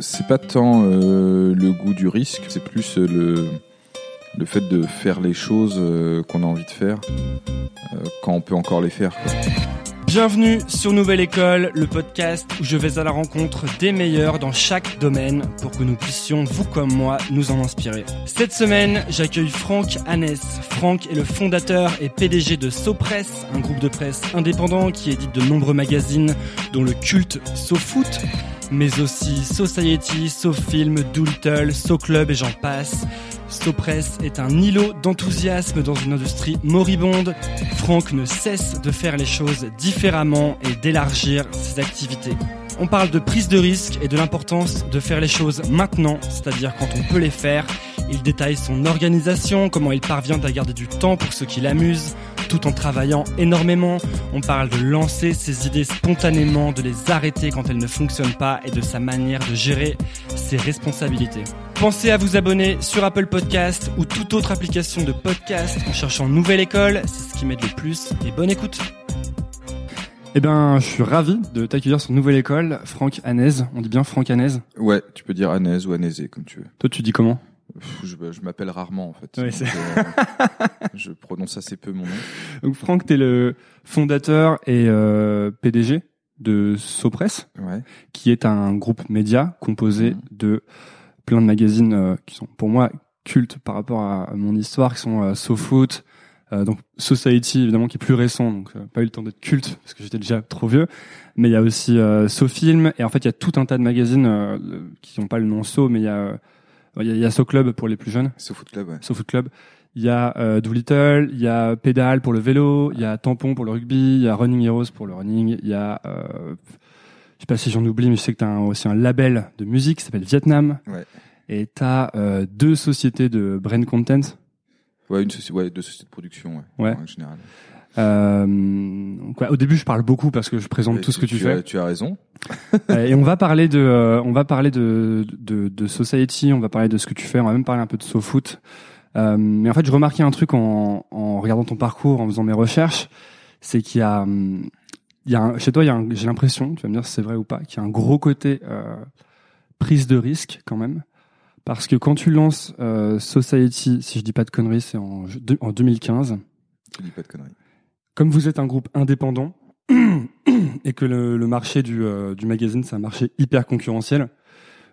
C'est pas tant euh, le goût du risque, c'est plus euh, le, fait de faire les choses euh, qu'on a envie de faire quand on peut encore les faire. Bienvenue sur Nouvelle École, le podcast où je vais à la rencontre des meilleurs dans chaque domaine pour que nous puissions, vous comme moi, nous en inspirer. Cette semaine, j'accueille Franck Hannes. Franck est le fondateur et PDG de SoPress, un groupe de presse indépendant qui édite de nombreux magazines dont le culte SoFoot, mais aussi Society, SoFilm, Doolittle, SoClub et j'en passe. SoPress est un îlot d'enthousiasme dans une industrie moribonde. Franck ne cesse de faire les choses différemment et d'élargir ses activités. On parle de prise de risque et de l'importance de faire les choses maintenant, c'est-à-dire quand on peut les faire. Il détaille son organisation, comment il parvient à garder du temps pour ce qui l'amuse, tout en travaillant énormément. On parle de lancer ses idées spontanément, de les arrêter quand elles ne fonctionnent pas et de sa manière de gérer ses responsabilités. Pensez à vous abonner sur Apple Podcast ou toute autre application de podcast en cherchant Nouvelle École, c'est ce qui m'aide le plus et bonne écoute. Eh ben, je suis ravi de t'accueillir sur Nouvelle École, Franck Hanez. On dit bien Franck Hanez. Ouais, tu peux dire Anaise ou Anésé comme tu veux. Toi, tu dis comment? Pff, Je, je m'appelle rarement en fait. Donc, euh, je prononce assez peu mon nom. Donc, Franck, t'es le fondateur et euh, PDG de SoPress, Ouais. qui est un groupe média composé Mhm. de plein de magazines euh, qui sont pour moi cultes par rapport à, mon histoire, qui sont SoFoot, euh, donc Society évidemment qui est plus récent, donc euh, pas eu le temps d'être culte parce que j'étais déjà trop vieux. Mais il y a aussi euh, SoFilm et en fait il y a tout un tas de magazines euh, qui n'ont pas le nom So, mais il y a euh, il y a, y a SoClub pour les plus jeunes. Au foot club, ouais. SoFoot Club. Il y a euh, Doolittle, il y a Pédale pour le vélo, il y a Tampon pour le rugby, il y a Running Heroes pour le running, il y a, euh, je sais pas si j'en oublie, mais je sais que tu as aussi un label de musique qui s'appelle Vietnam. Ouais. Et tu as deux sociétés de brand content. Ouais, une société, ouais, deux sociétés de production, ouais. En général. Euh, au début, je parle beaucoup parce que je présente tout ce que tu, fais. As, tu as raison. Euh, et on va parler de, euh, on va parler de, de, de Society, on va parler de ce que tu fais, on va même parler un peu de SoFoot. Euh, mais en fait, je remarquais un truc en, en regardant ton parcours, en faisant mes recherches, c'est qu'il y a, hum, il y a un- chez toi, il y a un- j'ai l'impression, tu vas me dire si c'est vrai ou pas, qu'il y a un gros côté euh, prise de risque quand même. Parce que quand tu lances euh, Society, si je dis pas de conneries, c'est en, en 2015 Tu dis pas de conneries. comme vous êtes un groupe indépendant et que le, le marché du, euh, du magazine c'est un marché hyper concurrentiel,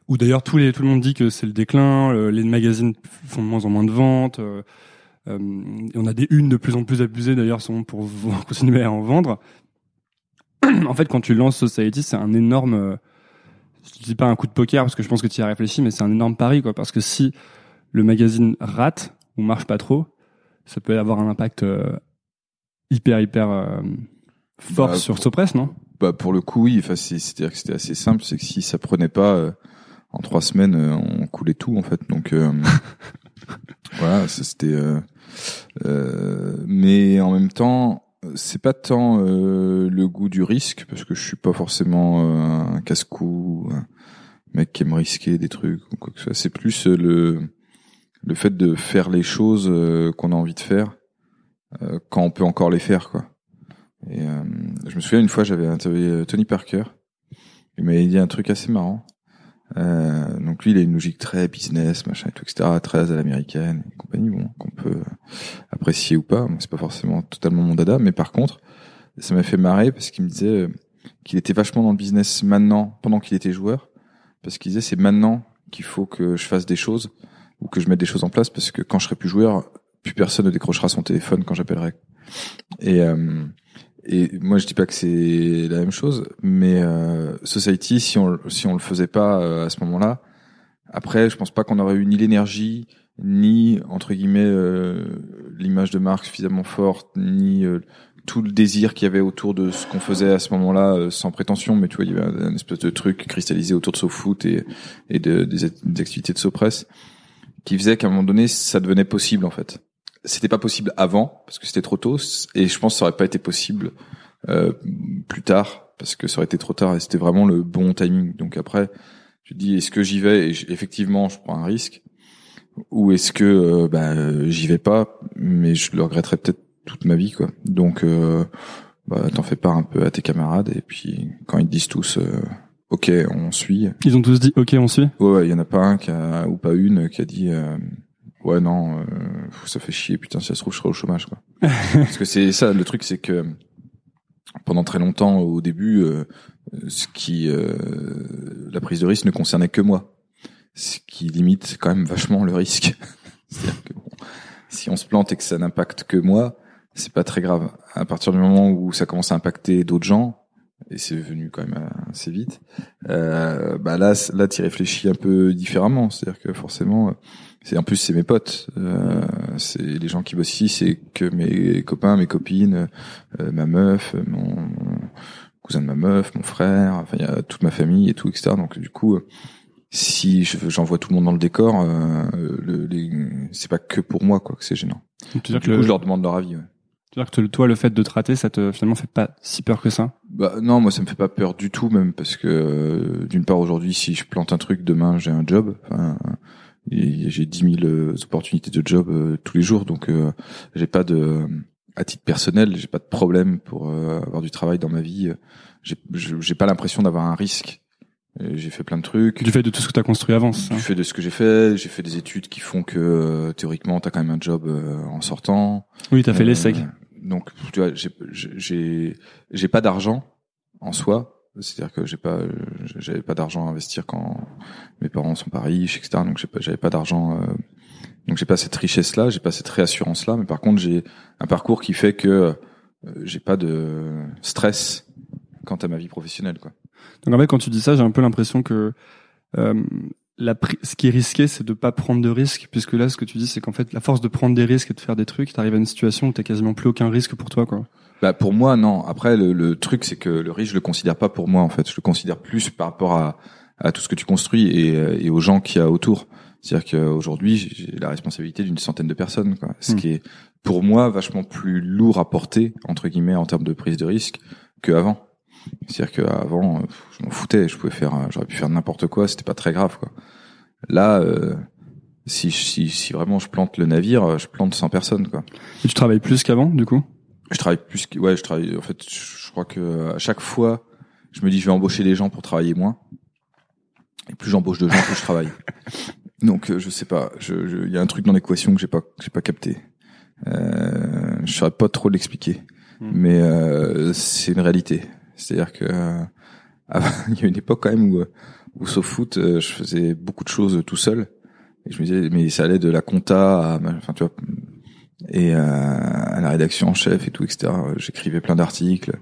où d'ailleurs les tout le monde dit que c'est le déclin, le- les magazines font de moins en moins de ventes, euh, et on a des unes de plus en plus abusées d'ailleurs pour continuer à en vendre. en fait, quand tu lances Society, c'est un énorme, je dis pas un coup de poker parce que je pense que tu y as réfléchi, mais c'est un énorme pari quoi, parce que si le magazine rate ou marche pas trop, ça peut avoir un impact euh, hyper hyper euh, fort Bah, sur pour- Sopress, non? Bah pour le coup, oui. Enfin, c'est- c'est-à-dire que c'était assez simple. C'est que si ça prenait pas euh, en trois semaines, euh, on coulait tout en fait. Donc euh, voilà, c'était. euh, euh, mais en même temps, c'est pas tant euh, le goût du risque parce que je suis pas forcément euh, un casse-cou, un mec qui aime risquer des trucs ou quoi que ce soit. C'est plus euh, le le fait de faire les choses euh, qu'on a envie de faire euh, quand on peut encore les faire, quoi. Et je me souviens une fois, j'avais interviewé Tony Parker. Il m'avait dit un truc assez marrant. Euh, donc lui, il a une logique très business, machin, et tout, etc., très à l'américaine compagnie, bon, qu'on peut apprécier ou pas. C'est pas forcément totalement mon dada, mais par contre, ça m'a fait marrer parce qu'il me disait euh, qu'il était vachement dans le business maintenant, pendant qu'il était joueur, parce qu'il disait c'est maintenant qu'il faut que je fasse des choses ou que je mette des choses en place, parce que quand je serai plus joueur, plus personne ne décrochera son téléphone quand j'appellerai. Et euh, et moi, je dis pas que c'est la même chose, mais euh, Society, si on si on le faisait pas euh, à ce moment-là, après, je pense pas qu'on aurait eu ni l'énergie, ni entre guillemets euh, l'image de marque suffisamment forte, ni euh, tout le désir qu'il y avait autour de ce qu'on faisait à ce moment-là, euh, sans prétention, mais tu vois, il y avait un, espèce de truc cristallisé autour de SoFoot et et de, des, des activités de SoPress, qui faisait qu'à un moment donné, ça devenait possible en fait c'était pas possible avant parce que c'était trop tôt et je pense que ça aurait pas été possible euh, plus tard parce que ça aurait été trop tard et c'était vraiment le bon timing. Donc après, tu te dis est-ce que j'y vais? Et effectivement je prends un risque ou est-ce que euh, bah, j'y vais pas mais je le regretterai peut-être toute ma vie quoi. Donc euh, bah, t'en fais part un peu à tes camarades et puis quand ils te disent tous euh, ok, on suit. Ils ont tous dit ok, on suit? Ouais, ouais, il y en a pas un qui a, ou pas une qui a dit euh, ouais non, euh, ça fait chier, putain, si ça se trouve je serai au chômage quoi. Parce que c'est ça, le truc c'est que pendant très longtemps au début, euh, ce qui euh, la prise de risque ne concernait que moi, ce qui limite quand même vachement le risque. C'est-à-dire que bon, si on se plante et que ça n'impacte que moi, c'est pas très grave. À partir du moment où ça commence à impacter d'autres gens, et c'est venu quand même assez vite, euh, bah là, là, tu réfléchis un peu différemment. C'est-à-dire que forcément, c'est en plus c'est mes potes, euh, c'est les gens qui bossent ici, c'est que mes copains, mes copines, euh, ma meuf, mon, cousin de ma meuf, mon frère, enfin il y a toute ma famille et tout, etc. Donc du coup, si j'envoie tout le monde dans le décor, euh, le, les, c'est pas que pour moi quoi que c'est gênant. Donc, tu Du coup, le- je leur demande leur avis. Ouais. tu veux dire que toi, le fait de te rater, ça te finalement fait pas si peur que ça? Bah non, moi ça me fait pas peur du tout même parce que euh, d'une part aujourd'hui si je plante un truc demain j'ai un job, enfin j'ai 10 000 euh, opportunités de job euh, tous les jours donc euh, j'ai pas de à titre personnel j'ai pas de problème pour euh, avoir du travail dans ma vie. J'ai pas l'impression d'avoir un risque. J'ai fait plein de trucs. Du fait de tout ce que tu as construit avant. Du fait de ce que j'ai fait, j'ai fait des études qui font que théoriquement t'as quand même un job en sortant. Oui, t'as fait Euh, l'essai. Donc, tu vois, j'ai pas d'argent en soi. C'est-à-dire que j'ai pas j'avais pas d'argent à investir quand mes parents sont pas riches, etc. Donc j'ai pas j'avais pas d'argent. euh, donc j'ai pas cette richesse là, j'ai pas cette réassurance là. Mais par contre, j'ai un parcours qui fait que euh, j'ai pas de stress quant à ma vie professionnelle, quoi. Donc en fait, quand tu dis ça, j'ai un peu l'impression que euh, la ce qui est risqué, c'est de pas prendre de risques, puisque là, ce que tu dis, c'est qu'en fait, la force de prendre des risques et de faire des trucs, t'arrives à une situation où t'as quasiment plus aucun risque pour toi, quoi. Bah pour moi non. Après le, le truc c'est que le risque je le considère pas pour moi en fait. Je le considère plus par rapport à, à tout ce que tu construis et, euh, et aux gens qu'il y a autour. C'est-à-dire qu'aujourd'hui j'ai la responsabilité d'une centaine de personnes, quoi. Ce Hmm. qui est pour moi vachement plus lourd à porter entre guillemets en termes de prise de risque qu'avant. C'est-à-dire qu'avant je m'en foutais, je pouvais faire, euh, j'aurais pu faire n'importe quoi, c'était pas très grave quoi. Là euh, si, si si vraiment je plante le navire, je plante 100 personnes quoi. Et tu travailles plus qu'avant, du coup? Je travaille plus que, ouais, je travaille, en fait, je crois que à chaque fois, je me dis, je vais embaucher des gens pour travailler moins. Et plus j'embauche de gens, plus je travaille. Donc, euh, je sais pas, je, je- il y a un truc dans l'équation que j'ai pas, que j'ai pas capté. Euh, je saurais pas trop l'expliquer. Hmm. Mais, euh, c'est une réalité. C'est-à-dire que, euh, avant, il y a une époque quand même où, euh, où sauf foot, euh, je faisais beaucoup de choses tout seul. Et je me disais, mais ça allait de la compta à, enfin, tu vois, et euh, à la rédaction en chef et tout, etc. J'écrivais plein d'articles,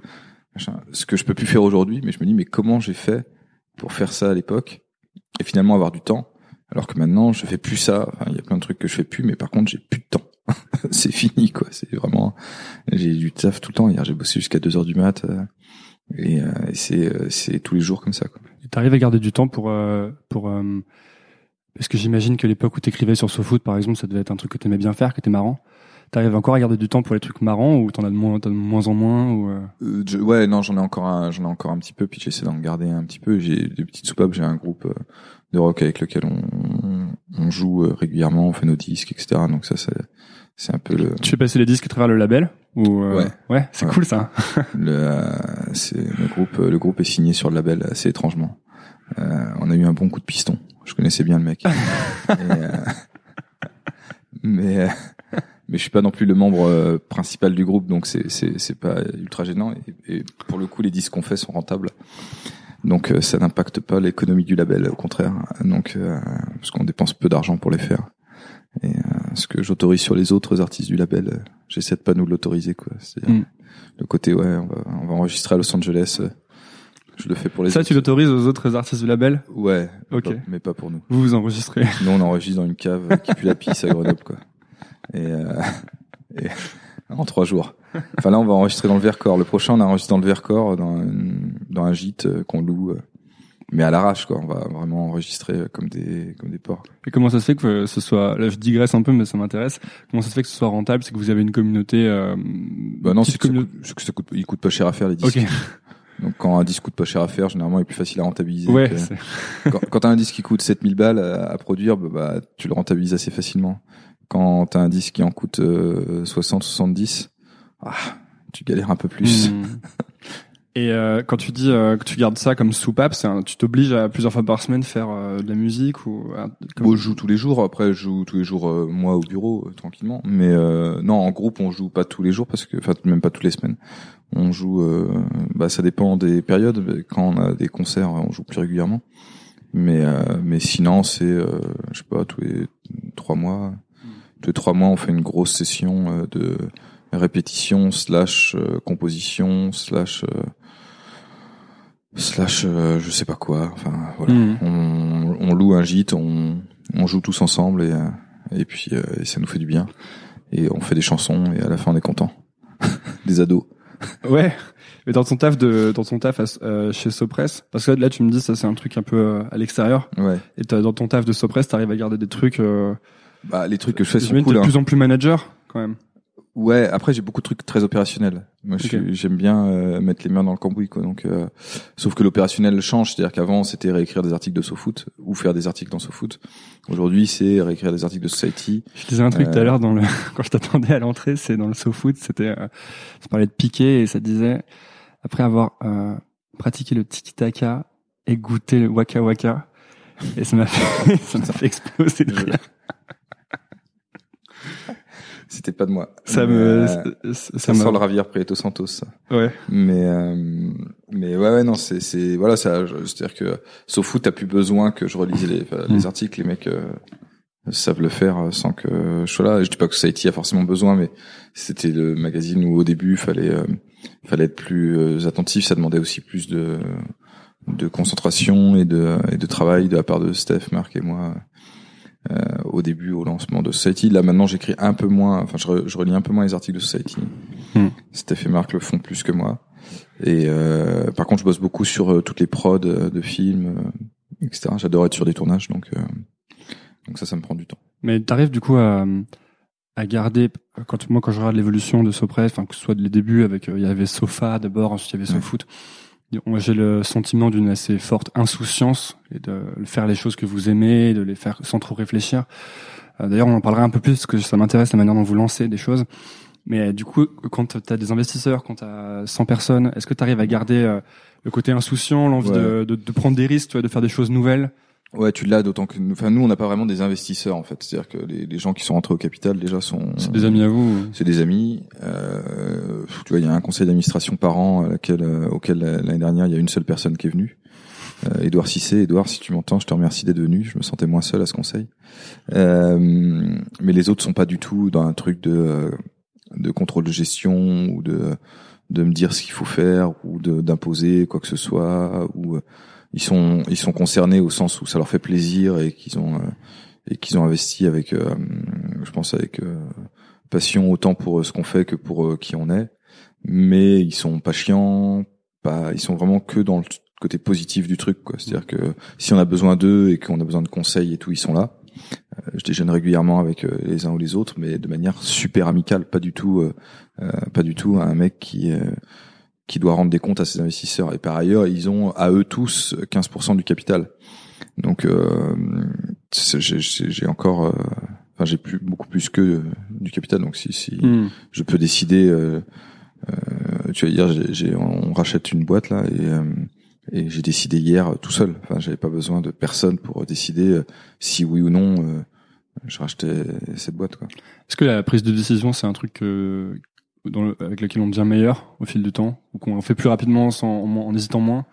ce que je peux plus faire aujourd'hui, mais je me dis mais comment j'ai fait pour faire ça à l'époque et finalement avoir du temps, alors que maintenant je fais plus ça. Il y a plein de trucs que je fais plus, mais par contre j'ai plus de temps. c'est fini quoi. C'est vraiment j'ai du taf tout le temps. Hier j'ai bossé jusqu'à 2 heures du mat euh, et, euh, et c'est euh, c'est tous les jours comme ça quoi. T'arrives à garder du temps pour euh, pour euh, parce que j'imagine que l'époque où t'écrivais sur SoFoot, par exemple, ça devait être un truc que t'aimais bien faire, que t'es marrant. T'arrives encore à garder du temps pour les trucs marrants ou t'en as de moins, t'as de moins en moins ou euh, Euh, je- ouais, non, j'en ai encore un, j'en ai encore un petit peu, puis j'essaie d'en garder un petit peu. J'ai des petites soupapes, j'ai un groupe euh, de rock avec lequel on, on joue euh, régulièrement, on fait nos disques, etc. Donc ça, c'est, c'est un peu le, Tu fais passer les disques à travers le label ou euh, Ouais. ouais, c'est Ouais. cool ça. le, euh, c'est le groupe, le groupe est signé sur le label assez étrangement. Euh, on a eu un bon coup de piston. Je connaissais bien le mec. Et, mais euh, mais je suis pas non plus le membre euh, principal du groupe, donc c'est c'est c'est pas ultra gênant. Et, et pour le coup, les disques qu'on fait sont rentables, donc euh, ça n'impacte pas l'économie du label, au contraire. Donc euh, parce qu'on dépense peu d'argent pour les faire. Et euh, ce que j'autorise sur les autres artistes du label, euh, j'essaie de pas nous l'autoriser quoi. C'est-à-dire Mm. le côté ouais, on va on va enregistrer à Los Angeles. euh, je le fais pour les Ça, autres. tu l'autorises aux autres artistes du label? Ouais. mais Ok. pas- Mais pas pour nous. Vous vous enregistrez. Nous, on enregistre dans une cave qui pue la pisse à Grenoble, quoi. Et, euh, et en trois jours. Enfin là, on va enregistrer dans le Vercors. Le prochain, on enregistre dans le Vercors, dans, une- dans un gîte euh, qu'on loue, euh, mais à l'arrache, quoi. On va vraiment enregistrer euh, comme des comme des porcs. Et comment ça se fait que ce soit, là je digresse un peu mais ça m'intéresse, comment ça se fait que ce soit rentable, c'est que vous avez une communauté euh, Bah non, c'est que, ça communauté- coûte, c'est que ça coûte, il coûte pas cher à faire les disques. Ok. Donc quand un disque coûte pas cher à faire, généralement, il est plus facile à rentabiliser. Ouais, que- quand, quand t'as un disque qui coûte 7000 balles à, à produire, bah, bah, tu le rentabilises assez facilement. Quand t'as un disque qui en coûte euh, 60, 70, ah, tu galères un peu plus. Hmm. Et euh, quand tu dis euh, que tu gardes ça comme soupape, c'est un, tu t'obliges à plusieurs fois par semaine faire euh, de la musique ou comme... bon, je joue tous les jours. Après, je joue tous les jours moi au bureau tranquillement. Mais non, en groupe, on joue pas tous les jours parce que, enfin, même pas toutes les semaines. On joue, bah, ça dépend des périodes. Quand on a des concerts, on joue plus régulièrement. Mais mais sinon, c'est, je sais pas, tous les trois mois. Tous les trois mois, on fait une grosse session de répétition slash composition slash slash euh, je sais pas quoi. Enfin voilà, hmm. on, on, loue un gîte, on, on joue tous ensemble et euh, et puis euh, et ça nous fait du bien et on fait des chansons et à la fin on est content. des ados. ouais. Mais dans ton taf de dans ton taf chez Sopress, parce que là tu me dis ça c'est un truc un peu à l'extérieur. Ouais. Et dans ton taf de Sopress, t'arrives à garder des trucs. Bah les trucs que je fais sont cool. de plus en plus manager quand même. Ouais, après j'ai beaucoup de trucs très opérationnels. Moi, j'aime bien euh, mettre les mains dans le cambouis, quoi. Donc, euh, sauf que l'opérationnel change, c'est-à-dire qu'avant c'était réécrire des articles de SoFoot ou faire des articles dans SoFoot. Aujourd'hui, c'est réécrire des articles de Society. Je disais un truc tout à euh, l'heure dans le quand je t'attendais à l'entrée, c'est dans le SoFoot, c'était ça parlait de piqué et ça disait après avoir pratiqué le tiki taka et goûté le waka waka et ça m'a fait ça m'a fait exploser de rire. C'était pas de moi. Ça me, euh, ça, ça sent le Ravière Prieto Santos. Ouais. Mais euh, mais ouais ouais non c'est c'est voilà ça c'est-à-dire que sauf t'as plus besoin que je relise les les mm. articles les mecs euh, savent le faire sans que je sois là. Je dis pas que Society a forcément besoin mais c'était le magazine où au début fallait euh, fallait être plus euh, attentif, ça demandait aussi plus de de concentration et de et de travail de la part de Steph, Marc et moi euh, au début au lancement de Society. Là maintenant j'écris un peu moins, enfin je, je, relis un peu moins les articles de Society. Hmm. Steph et Marc le font plus que moi. Et euh, par contre je bosse beaucoup sur euh, toutes les prods de films, etc. J'adore être sur des tournages donc donc ça ça me prend du temps. Mais t'arrives du coup à à garder quand moi quand je regarde l'évolution de Sopress, enfin que ce soit les débuts avec il y avait Sofa d'abord, ensuite il y avait SoFoot j'ai le sentiment d'une assez forte insouciance et de faire les choses que vous aimez, de les faire sans trop réfléchir. Euh, d'ailleurs, on en parlera un peu plus parce que ça m'intéresse la manière dont vous lancez des choses. Mais euh, du coup, quand tu as des investisseurs, quand tu as 100 personnes, est-ce que tu arrives à garder euh, le côté insouciant, l'envie de, de, de, prendre des risques, de faire des choses nouvelles? Ouais, tu l'as d'autant que nous, enfin nous on n'a pas vraiment des investisseurs en fait, c'est-à-dire que les, les, gens qui sont rentrés au capital déjà sont. C'est des amis à vous. C'est des amis. Euh, tu vois, il y a un conseil d'administration par an à laquelle, euh, auquel l'année dernière il y a une seule personne qui est venue. Euh, Edouard Cissé, Edouard, si tu m'entends, je te remercie d'être venu. Je me sentais moins seul à ce conseil. Euh, mais les autres sont pas du tout dans un truc de euh, de contrôle de gestion ou de de me dire ce qu'il faut faire ou d'imposer quoi que ce soit ou ils sont ils sont concernés au sens où ça leur fait plaisir et qu'ils ont euh, et qu'ils ont investi avec euh, je pense avec euh, passion autant pour ce qu'on fait que pour qui on est. Mais ils sont pas chiants pas ils sont vraiment que dans le côté positif du truc quoi. C'est-à-dire que si on a besoin d'eux et qu'on a besoin de conseils et tout ils sont là. Je déjeune régulièrement avec les uns ou les autres mais de manière super amicale pas du tout pas du tout un mec qui qui doit rendre des comptes à ses investisseurs. Et par ailleurs, ils ont à eux tous 15% du capital. Donc euh, j'ai encore, euh, enfin j'ai plus beaucoup plus que euh, du capital. Donc si, si hmm. je peux décider, euh, euh, tu vas dire, j'ai, on rachète une boîte là et, et j'ai décidé hier tout seul. Enfin j'avais pas besoin de personne pour décider si oui ou non je rachetais cette boîte. Quoi. Est-ce que la prise de décision c'est un truc que, dans avec lequel on devient meilleur au fil du temps ou qu'on fait plus rapidement sans, en, hésitant moins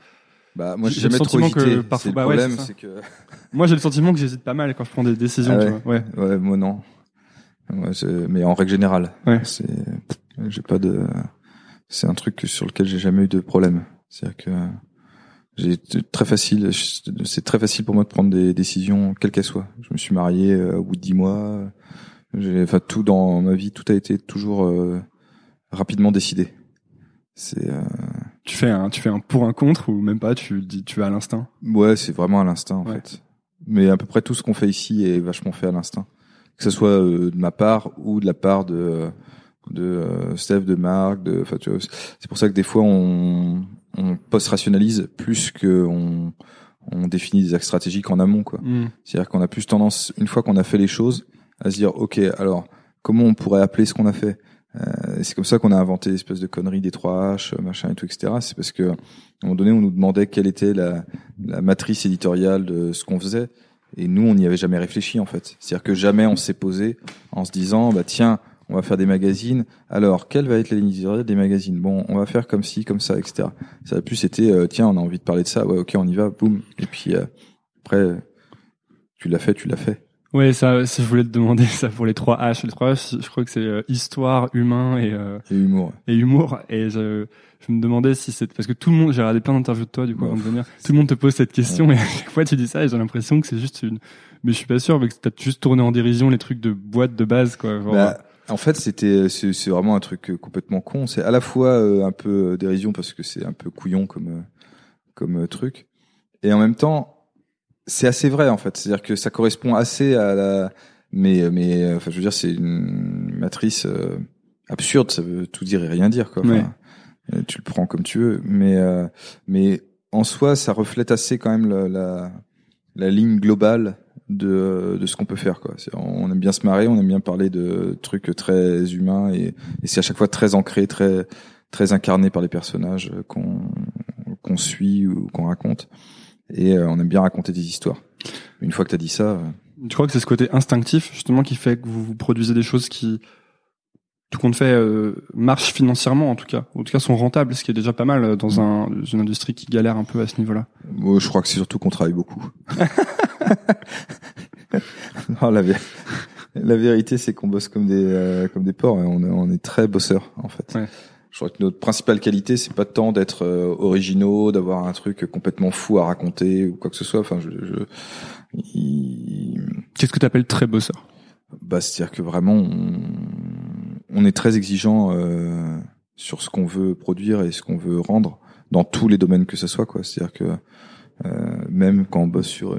bah moi j'ai jamais trop hésité. Que parfois, bah, le problème, c'est que moi j'ai le sentiment que j'hésite pas mal quand je prends des décisions. Ah ouais. Tu ouais. ouais, moi non. Ouais, mais en règle générale, ouais. c'est j'ai pas de. C'est un truc sur lequel j'ai jamais eu de problème. C'est-à-dire que j'ai très facile. C'est très facile pour moi de prendre des décisions, quelles qu'elles soient. Je me suis marié euh, au bout de dix mois. J'ai, enfin tout dans ma vie, tout a été toujours euh, rapidement décidé. C'est. Euh... Tu fais un, tu fais un pour un contre ou même pas. Tu dis, tu vas à l'instinct? Ouais, c'est vraiment à l'instinct en fait. Mais à peu près tout ce qu'on fait ici est vachement fait à l'instinct. Que ce soit euh, de ma part ou de la part de de euh, Steph, de Marc, de. Enfin, tu vois, c'est pour ça que des fois on on post-rationalise plus que on on définit des axes stratégiques en amont quoi. Mm. C'est-à-dire qu'on a plus tendance une fois qu'on a fait les choses à se dire ok alors comment on pourrait appeler ce qu'on a fait? Euh, c'est comme ça qu'on a inventé l'espèce de connerie des 3 H, machin et tout, etc. C'est parce que à un moment donné, on nous demandait quelle était la, la matrice éditoriale de ce qu'on faisait, et nous, on n'y avait jamais réfléchi en fait. C'est-à-dire que jamais on s'est posé en se disant, bah tiens, on va faire des magazines. Alors, quelle va être la ligne éditoriale des magazines? Bon, on va faire comme ci, comme ça, etc. Ça a plus été, euh, tiens, on a envie de parler de ça. Ouais, ok, on y va, boum. Et puis euh, après, tu l'as fait, tu l'as fait. Ouais, ça, si je voulais te demander ça pour les trois H. Les trois H, je crois que c'est euh, histoire, humain et, et humour. Et humour. Et je, je me demandais si c'est parce que tout le monde, j'ai regardé plein d'interviews de toi du coup avant de venir. Tout le monde te pose cette question et à chaque fois tu dis ça et j'ai l'impression que c'est juste une. Mais je suis pas sûr, parce que t'as juste tourné en dérision les trucs de boîte de base quoi. Bah, en fait, c'était c'est vraiment un truc euh, complètement con. C'est à la fois euh, un peu euh, dérision parce que c'est un peu couillon comme comme truc, et en même temps, c'est assez vrai en fait. C'est-à-dire que ça correspond assez à la. Mais mais enfin, je veux dire, c'est une matrice absurde. Ça veut tout dire et rien dire quoi. Tu le prends comme tu veux, mais mais en soi, ça reflète assez quand même la, la, la ligne globale de, de ce qu'on peut faire quoi. On aime bien se marrer, on aime bien parler de trucs très humains et, et c'est à chaque fois très ancré, très très incarné par les personnages qu'on qu'on suit ou qu'on raconte. Et euh, on aime bien raconter des histoires. Une fois que tu as dit ça, euh, tu crois que c'est ce côté instinctif justement qui fait que vous, vous produisez des choses qui tout compte fait euh, marchent financièrement en tout cas, en tout cas sont rentables, ce qui est déjà pas mal dans un, une industrie qui galère un peu à ce niveau-là. Moi, je crois que c'est surtout qu'on travaille beaucoup. non, la, la vérité, c'est qu'on bosse comme des euh, comme des porcs. Et on, on est très bosseurs en fait. Je crois que notre principale qualité, c'est pas tant d'être euh, originaux, d'avoir un truc complètement fou à raconter ou quoi que ce soit. Enfin, je, je Qu'est-ce que tu appelles très bosseur? Bah, c'est-à-dire que vraiment, on, on est très exigeant euh, sur ce qu'on veut produire et ce qu'on veut rendre dans tous les domaines que ce soit. Quoi. C'est-à-dire que euh, même quand on bosse sur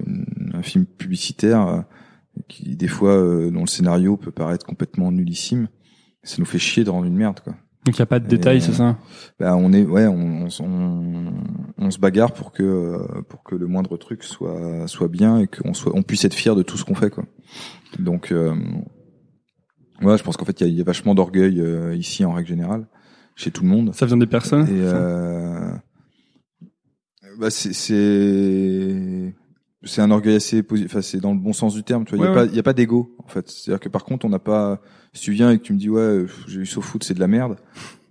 un film publicitaire, euh, qui des fois euh, dont le scénario peut paraître complètement nullissime, ça nous fait chier de rendre une merde quoi. Donc il y a pas de détails, c'est ça? Bah on est ouais, on, on, on, se bagarre pour que pour que le moindre truc soit soit bien et qu'on soit on puisse être fier de tout ce qu'on fait quoi. Donc euh, ouais, je pense qu'en fait il y, y a, vachement d'orgueil ici en règle générale chez tout le monde. Ça vient des personnes. Et bah c'est c'est un orgueil assez positif. Enfin, c'est dans le bon sens du terme. Tu vois, il y a pas il y a pas d'ego en fait. C'est-à-dire que par contre, on n'a pas. Si tu viens et que tu me dis ouais, j'ai eu foot, c'est de la merde,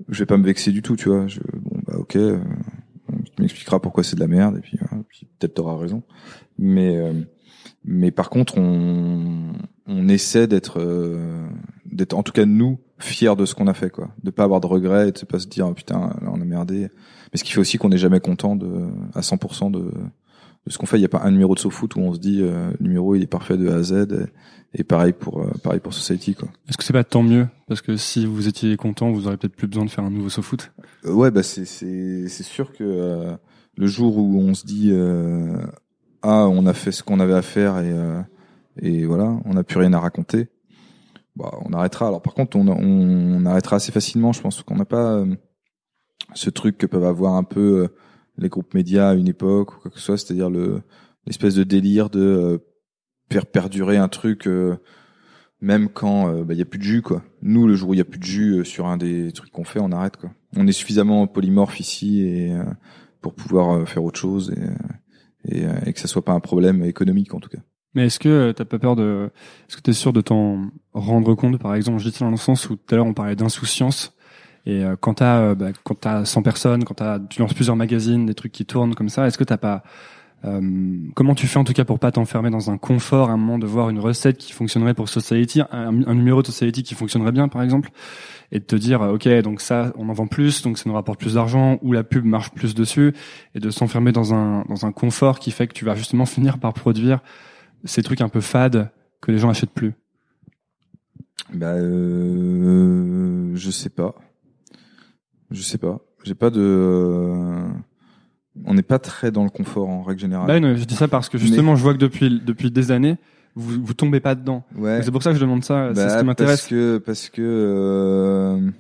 je vais pas me vexer du tout. Tu vois. Je, bon bah ok, euh, tu m'expliqueras pourquoi c'est de la merde et puis, puis peut-être t'auras raison. Mais euh, mais par contre, on on essaie d'être euh, d'être en tout cas nous fiers de ce qu'on a fait quoi, de pas avoir de regrets et de pas se dire oh, putain là on a merdé. Mais ce qui fait aussi qu'on n'est jamais content de à 100% de, de ce qu'on fait. Il n'y a pas un numéro de SoFoot où on se dit euh, le numéro il est parfait de A à Z et, et pareil pour euh, pareil pour Society quoi. Est-ce que c'est pas tant mieux? Parce que si vous étiez content, vous aurez peut-être plus besoin de faire un nouveau SoFoot. Euh, ouais bah c'est c'est c'est sûr que euh, le jour où on se dit ah on a fait ce qu'on avait à faire et et voilà on n'a plus rien à raconter bah, on arrêtera. Alors par contre, on, on, arrêtera assez facilement. Je pense qu'on n'a pas euh, ce truc que peuvent avoir un peu euh, les groupes médias à une époque ou quoi que ce soit, c'est-à-dire le l'espèce de délire de euh, faire perdurer un truc même quand bah, il y a plus de jus quoi. Nous, le jour où il y a plus de jus sur un des trucs qu'on fait, on arrête quoi. On est suffisamment polymorphe ici et pour pouvoir faire autre chose et, et, et que ça soit pas un problème économique en tout cas. Mais est-ce que euh, t'as pas peur de, est-ce que t'es sûr de t'en rendre compte, par exemple, je dis ça dans le sens où tout à l'heure on parlait d'insouciance, et euh, quand t'as, euh, bah, quand t'as 100 personnes, quand t'as, tu lances plusieurs magazines, des trucs qui tournent comme ça, est-ce que t'as pas, euh, comment tu fais en tout cas pour pas t'enfermer dans un confort à un moment de voir une recette qui fonctionnerait pour Society, un, numéro de Society qui fonctionnerait bien par exemple, et de te dire ok donc ça on en vend plus donc ça nous rapporte plus d'argent ou la pub marche plus dessus et de s'enfermer dans un dans un confort qui fait que tu vas justement finir par produire ces trucs un peu fades que les gens achètent plus? Bah, euh, je sais pas. Je sais pas. J'ai pas de. Euh, on n'est pas très dans le confort en règle générale. Bah non, je dis ça parce que justement, je vois que depuis depuis des années, vous vous tombez pas dedans. Ouais. C'est pour ça que je demande ça. c'est ce Bah, qui m'intéresse. Parce que parce que euh,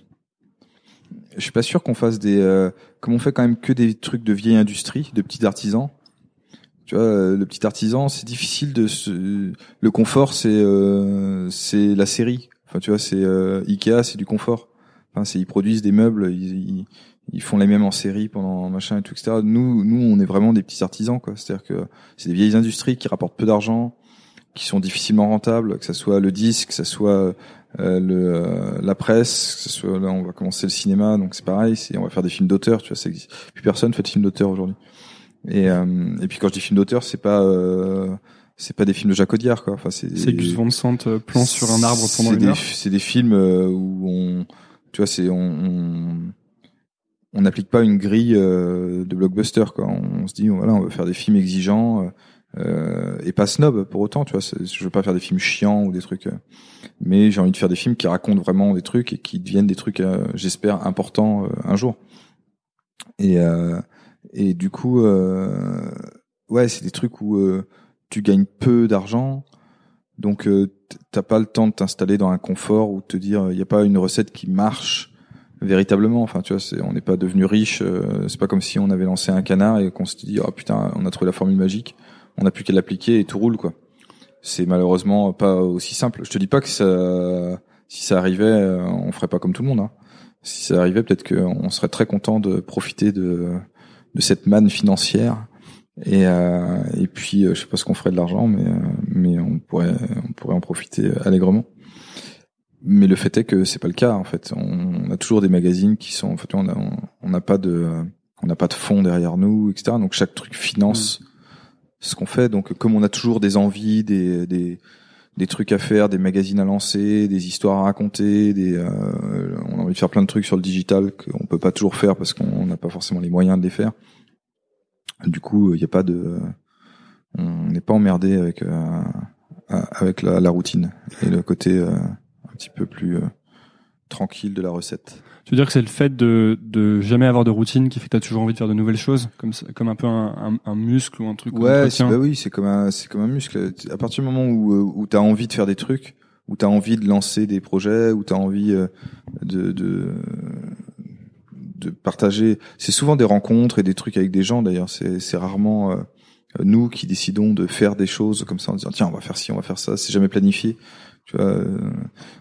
je suis pas sûr qu'on fasse des. euh, comme on fait quand même que des trucs de vieille industrie, de petits artisans. Tu vois, le petit artisan, c'est difficile de se. Le confort, c'est euh, c'est la série. Enfin, tu vois, c'est Ikea, c'est du confort. Enfin, c'est ils produisent des meubles, ils, ils, ils font les mêmes en série pendant machin et tout, etc. Nous, nous, on est vraiment des petits artisans, quoi. C'est-à-dire que c'est des vieilles industries qui rapportent peu d'argent, qui sont difficilement rentables, que ça soit le disque, que ça soit euh, le euh, la presse, que ça soit là, on va commencer le cinéma, donc c'est pareil, c'est on va faire des films d'auteur, tu vois, ça existe. Plus personne fait de films d'auteur aujourd'hui. Et euh, et puis quand je dis film d'auteur, c'est pas euh, c'est pas des films de Jacques Audiard, quoi. Enfin, c'est C'est Gus Van Sant euh, plan sur un arbre pendant une des, heure. C'est des films euh, où on, tu vois, c'est on, on n'applique pas une grille euh, de blockbuster, quoi. On, se dit, voilà, on veut faire des films exigeants euh, et pas snob pour autant, tu vois. Je veux pas faire des films chiants ou des trucs, euh, mais j'ai envie de faire des films qui racontent vraiment des trucs et qui deviennent des trucs, euh, j'espère, importants euh, un jour. Et euh, et du coup, euh, ouais, c'est des trucs où euh, tu gagnes peu d'argent, donc euh, t'as pas le temps de t'installer dans un confort ou de te dire il y a pas une recette qui marche véritablement. Enfin, tu vois, c'est, on n'est pas devenu riche. euh, c'est pas comme si on avait lancé un canard et qu'on se dit oh putain, on a trouvé la formule magique, on n'a plus qu'à l'appliquer et tout roule quoi. C'est malheureusement pas aussi simple. Je te dis pas que ça, si ça arrivait, euh, on ferait pas comme tout le monde. Hein. Si ça arrivait, peut-être qu'on serait très content de profiter de de cette manne financière. Et, euh, et puis, euh, je sais pas ce qu'on ferait de l'argent, mais, euh, mais on pourrait, on pourrait en profiter allègrement. Mais le fait est que c'est pas le cas, en fait. On, on a toujours des magazines qui sont, en fait, on a, on n'a pas de, on n'a pas de fonds derrière nous, etc. Donc chaque truc finance ce qu'on fait. Donc comme on a toujours des envies, des, des, des trucs à faire, des magazines à lancer, des histoires à raconter, des, euh, on a envie de faire plein de trucs sur le digital qu'on peut pas toujours faire parce qu'on n'a pas forcément les moyens de les faire. Du coup, il n'y a pas de, on n'est pas emmerdé avec euh, avec la, la routine et le côté euh, un petit peu plus euh, tranquille de la recette. Tu veux dire que c'est le fait de, de jamais avoir de routine qui fait que tu as toujours envie de faire de nouvelles choses, comme, comme un peu un, un, un muscle ou un truc Ouais, c'est, bah oui, c'est comme un, c'est comme un muscle. À partir du moment où, où t'as envie de faire des trucs, où t'as envie de lancer des projets, où t'as envie de, de, de partager, c'est souvent des rencontres et des trucs avec des gens. D'ailleurs, c'est, c'est rarement euh, nous qui décidons de faire des choses comme ça en disant tiens, on va faire ci, on va faire ça. C'est jamais planifié. Tu vois, euh,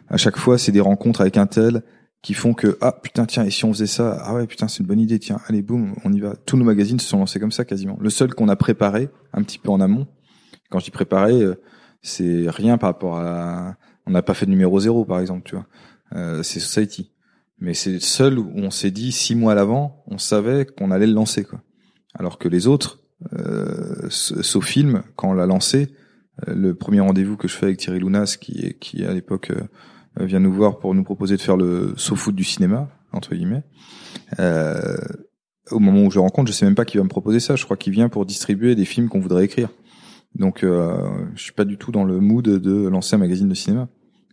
à chaque fois, c'est des rencontres avec un tel qui font que ah putain tiens et si on faisait ça? Ah ouais putain c'est une bonne idée. Tiens allez boum on y va. Tous nos magazines se sont lancés comme ça quasiment. Le seul qu'on a préparé un petit peu en amont quand je dis préparé euh, c'est rien par rapport à on n'a pas fait de numéro zéro par exemple tu vois. Euh, c'est Society mais c'est le seul où on s'est dit six mois à l'avant on savait qu'on allait le lancer quoi alors que les autres euh, Sofilm quand on l'a lancé euh, le premier rendez-vous que je fais avec Thierry Lounas qui est qui à l'époque euh, euh, vient nous voir pour nous proposer de faire le SoFoot du cinéma entre guillemets. Euh, au moment où je le rencontre, je sais même pas qui va me proposer ça. Je crois qu'il vient pour distribuer des films qu'on voudrait écrire. Donc, je suis pas du tout dans le mood de lancer un magazine de cinéma.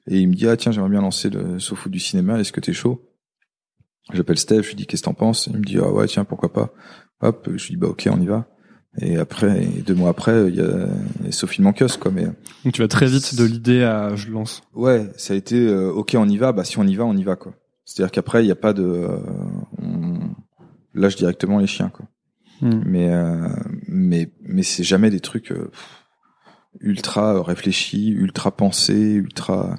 Et il me dit ah tiens j'aimerais bien lancer le SoFoot du cinéma. Est-ce que t'es chaud? J'appelle Steph, je lui dis qu'est-ce que t'en penses? Il me dit ah ouais tiens pourquoi pas? Hop, je lui dis bah ok on y va. Et après, et deux mois après, il y a, Sophie Mankios quoi. Mais Donc tu vas très vite de l'idée à je lance. Ouais, ça a été euh, ok, on y va. Bah si on y va, on y va quoi. C'est-à-dire qu'après il n'y a pas de, euh, on lâche directement les chiens quoi. Hmm. Mais euh, mais mais c'est jamais des trucs euh, ultra réfléchis, ultra pensés, ultra.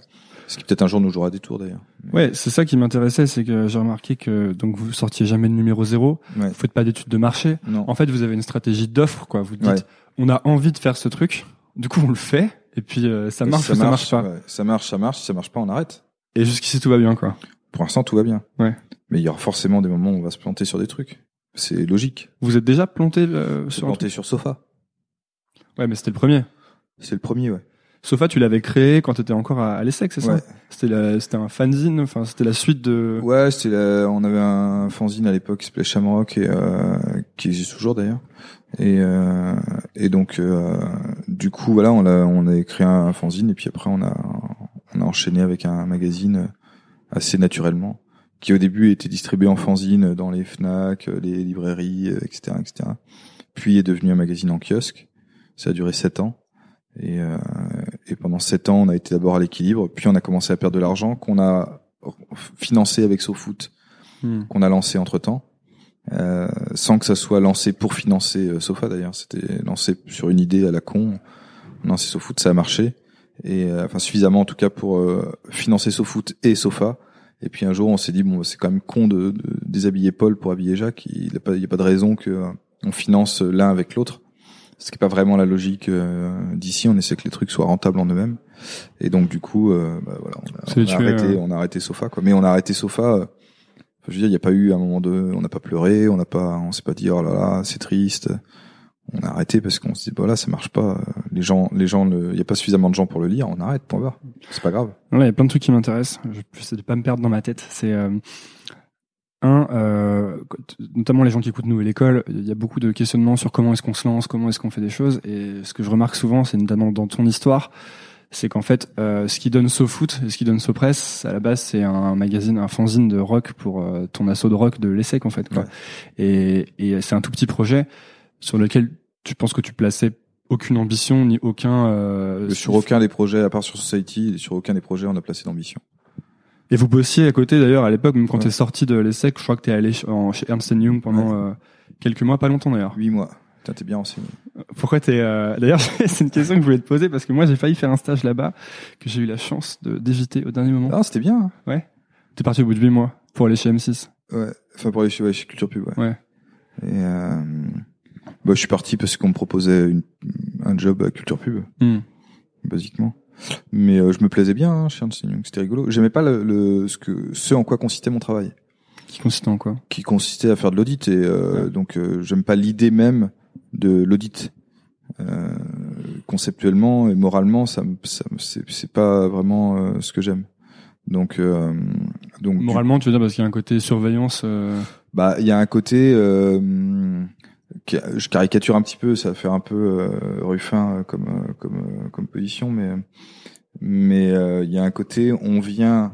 Ce qui peut-être un jour nous jouera des tours d'ailleurs. Ouais, c'est ça qui m'intéressait, c'est que j'ai remarqué que donc vous sortiez jamais de numéro zéro, Ouais. vous faites pas d'études de marché. Non. En fait, vous avez une stratégie d'offre, quoi. Vous dites, Ouais. on a envie de faire ce truc, du coup on le fait, et puis euh, ça marche ou ça marche pas. ouais. Ça marche, ça marche. Si ça marche pas, on arrête. Et jusqu'ici tout va bien, quoi. Pour l'instant, tout va bien. Ouais. Mais il y aura forcément des moments où on va se planter sur des trucs. C'est logique. Vous êtes déjà planté euh, sur un planter sur Sofa. Ouais, mais c'était le premier. C'est le premier, ouais. Sofa, tu l'avais créé quand t'étais encore à, à l'ESSEC, c'est ça Ouais. C'était un fanzine, enfin c'était la suite de. Ouais, c'était on avait un fanzine à l'époque qui s'appelait Shamrock et euh, qui existe toujours d'ailleurs. Et euh, et donc euh, du coup voilà, on a on a créé un fanzine et puis après on a on a enchaîné avec un magazine assez naturellement qui au début était distribué en fanzine dans les Fnac, les librairies, etc., etc. Puis est devenu un magazine en kiosque. Ça a duré sept ans. Et, euh, et pendant sept ans, on a été d'abord à l'équilibre, puis on a commencé à perdre de l'argent qu'on a financé avec SoFoot, Hmm. qu'on a lancé entre temps, euh, sans que ça soit lancé pour financer euh, Sofa d'ailleurs. C'était lancé sur une idée à la con. On a lancé SoFoot, ça a marché, et euh, enfin suffisamment en tout cas pour euh, financer SoFoot et Sofa. Et puis un jour, on s'est dit bon, c'est quand même con de, de déshabiller Paul pour habiller Jacques. Il n'y a a pas de raison que euh, on finance l'un avec l'autre. Ce qui n'est pas vraiment la logique euh, d'ici. On essaie que les trucs soient rentables en eux-mêmes. Et donc du coup, euh, bah, voilà, on a, on a arrêté, euh. on a arrêté Sofa quoi. Mais on a arrêté Sofa. euh, je veux dire, il n'y a pas eu un moment de, on n'a pas pleuré, on n'a pas, on s'est pas dit oh là là, c'est triste. On a arrêté parce qu'on se dit voilà, ça marche pas. Les gens, les gens, il y a pas suffisamment de gens pour le lire. On arrête, point barre. C'est pas grave. Ouais, il y a plein de trucs qui m'intéressent. Je j'essaie de pas me perdre dans ma tête. C'est euh, un, euh, notamment les gens qui écoutent Nouvelle École, il y a beaucoup de questionnements sur comment est-ce qu'on se lance, comment est-ce qu'on fait des choses. Et ce que je remarque souvent, c'est notamment dans ton histoire, c'est qu'en fait, euh, ce qui donne SoFoot et ce qui donne SoPress, à la base, c'est un magazine, un fanzine de rock pour euh, ton assaut de rock de l'ESSEC, en fait. Quoi. Ouais. Et, et c'est un tout petit projet sur lequel tu penses que tu plaçais aucune ambition ni aucun euh, sur aucun des projets, à part sur Society, sur aucun des projets, on a placé d'ambition. Et vous bossiez à côté d'ailleurs à l'époque, même quand Ouais. t'es sorti de l'ESSEC, je crois que t'es allé ch- en, chez Ernst Young pendant euh, quelques mois, pas longtemps d'ailleurs. Huit mois. Putain, t'es bien renseigné. Pourquoi t'es euh, D'ailleurs, c'est une question que je voulais te poser parce que moi j'ai failli faire un stage là-bas que j'ai eu la chance de d'éviter au dernier moment. Ah, c'était bien. hein. T'es parti au bout de 8 mois pour aller chez M6. Ouais. Enfin, pour aller chez, ouais, chez Culture Pub, ouais. Ouais. Et, euh, bah, je suis parti parce qu'on me proposait une, un job à Culture Pub, Hmm. basiquement. Mais euh, je me plaisais bien hein, chez Ernst Young, c'était rigolo. J'aimais pas le, le, ce que, ce en quoi consistait mon travail, Qui consistait en quoi? Qui consistait à faire de l'audit. Et euh, donc, euh, j'aime pas l'idée même de l'audit. Euh, conceptuellement et moralement, ça, ça c'est c'est pas vraiment euh, ce que j'aime. Donc, euh, donc Moralement, tu veux dire parce qu'il y a un côté surveillance. euh, Bah, il y a un côté, euh, je caricature un petit peu, ça va faire un peu euh, Ruffin euh, comme euh, comme comme position, mais mais euh, il y a un côté, on vient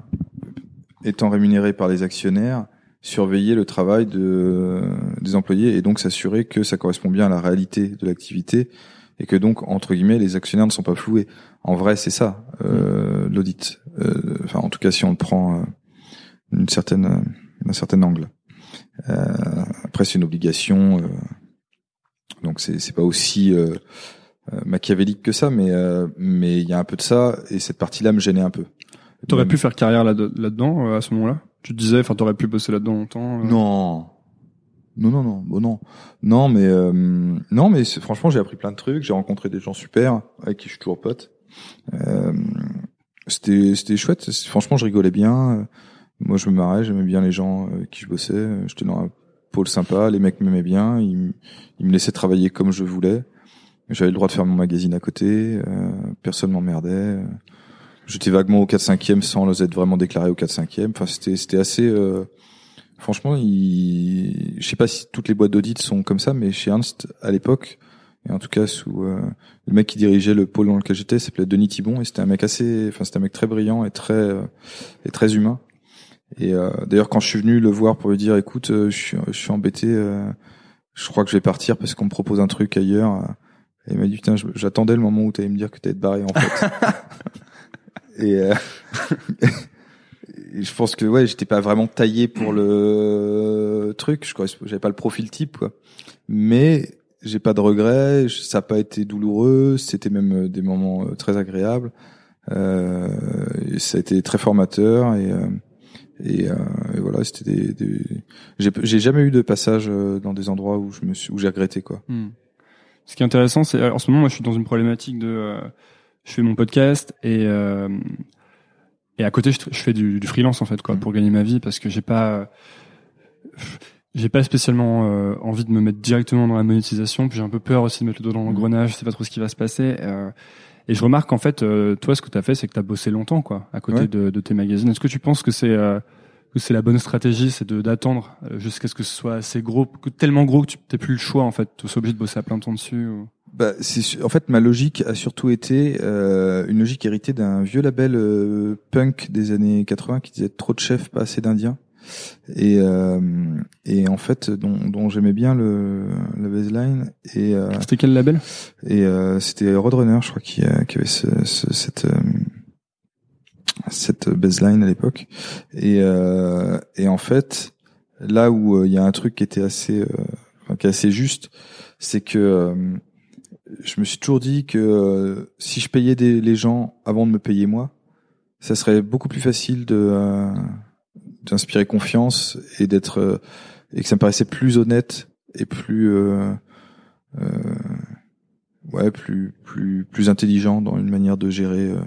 étant rémunéré par les actionnaires surveiller le travail de des employés et donc s'assurer que ça correspond bien à la réalité de l'activité et que donc entre guillemets les actionnaires ne sont pas floués. En vrai, c'est ça euh, l'audit. Euh, Enfin, en tout cas, si on le prend euh, d'une certaine d'un certain angle. Euh, après, c'est une obligation, euh, donc c'est c'est pas aussi euh, euh, machiavélique que ça, mais euh, mais il y a un peu de ça et cette partie-là me gênait un peu. T'aurais pu faire carrière là- là-dedans euh, à ce moment-là? Tu te disais, enfin, t'aurais pu bosser là-dedans longtemps. Non. Non, non, non, bon, non, non, mais euh, non, mais franchement, j'ai appris plein de trucs. J'ai rencontré des gens super avec qui je suis toujours pote. Euh, c'était, c'était chouette. Franchement, je rigolais bien. Moi, je me marrais. J'aimais bien les gens avec qui je bossais. J'étais dans un pôle sympa. Les mecs m'aimaient bien. Ils, ils me laissaient travailler comme je voulais. J'avais le droit de faire mon magazine à côté. Euh, personne m'emmerdait. J'étais vaguement au 4-5e sans être vraiment déclaré au 4-5e. Enfin, c'était, c'était assez. euh, Franchement, il... je sais pas si toutes les boîtes d'audit sont comme ça, mais chez Ernst, à l'époque, et en tout cas sous euh, le mec qui dirigeait le pôle dans lequel j'étais, s'appelait Denis Thibon, et c'était un mec assez, enfin c'était un mec très brillant et très euh, et très humain. Et euh, d'ailleurs, quand je suis venu le voir pour lui dire, écoute, euh, je suis, je suis embêté, euh, je crois que je vais partir parce qu'on me propose un truc ailleurs. euh, Et il m'a dit, putain, j'attendais le moment où tu allais me dire que t'allais te barrer en fait. et euh, et je pense que ouais, j'étais pas vraiment taillé pour le truc. Je j'avais pas le profil type quoi. Mais j'ai pas de regrets. Ça a pas été douloureux. C'était même des moments très agréables. Euh, et ça a été très formateur et euh, et, euh, et voilà, c'était des. des... J'ai jamais eu de passage euh, dans des endroits où je me suis où j'ai regretté quoi. Hmm. Ce qui est intéressant, c'est euh, en ce moment, moi, je suis dans une problématique de, euh, je fais mon podcast et euh, et à côté, je, je fais du, du freelance en fait, quoi, Mm. pour gagner ma vie, parce que j'ai pas, j'ai pas spécialement envie de me mettre directement dans la monétisation, puis j'ai un peu peur aussi de mettre le doigt dans l'engrenage, je sais pas trop ce qui va se passer. Et je remarque qu'en fait, euh, toi, ce que tu as fait, c'est que tu as bossé longtemps, quoi, à côté Ouais. de, de tes magazines. Est-ce que tu penses que c'est euh, que c'est la bonne stratégie, c'est d'attendre euh, jusqu'à ce que ce soit assez gros, que- tellement gros que tu n'aies plus le choix en fait, tu es obligé de bosser à plein temps dessus. ou- Bah, c'est en fait ma logique a surtout été euh, une logique héritée d'un vieux label euh, punk des années 80 qui disait trop de chefs, pas assez d'indiens. Et euh, et en fait dont, dont j'aimais bien le la baseline et euh, C'était quel label? et euh, c'était Roadrunner je crois qui, qui avait ce, ce- cette cette baseline à l'époque. Et euh, et en fait là où il y a un truc qui était assez euh, qui est assez juste c'est que je me suis toujours dit que si je payais des, les gens avant de me payer moi, ça serait beaucoup plus facile de euh, d'inspirer confiance et d'être euh, et que ça me paraissait plus honnête et plus euh, euh, ouais plus plus plus intelligent dans une manière de gérer euh,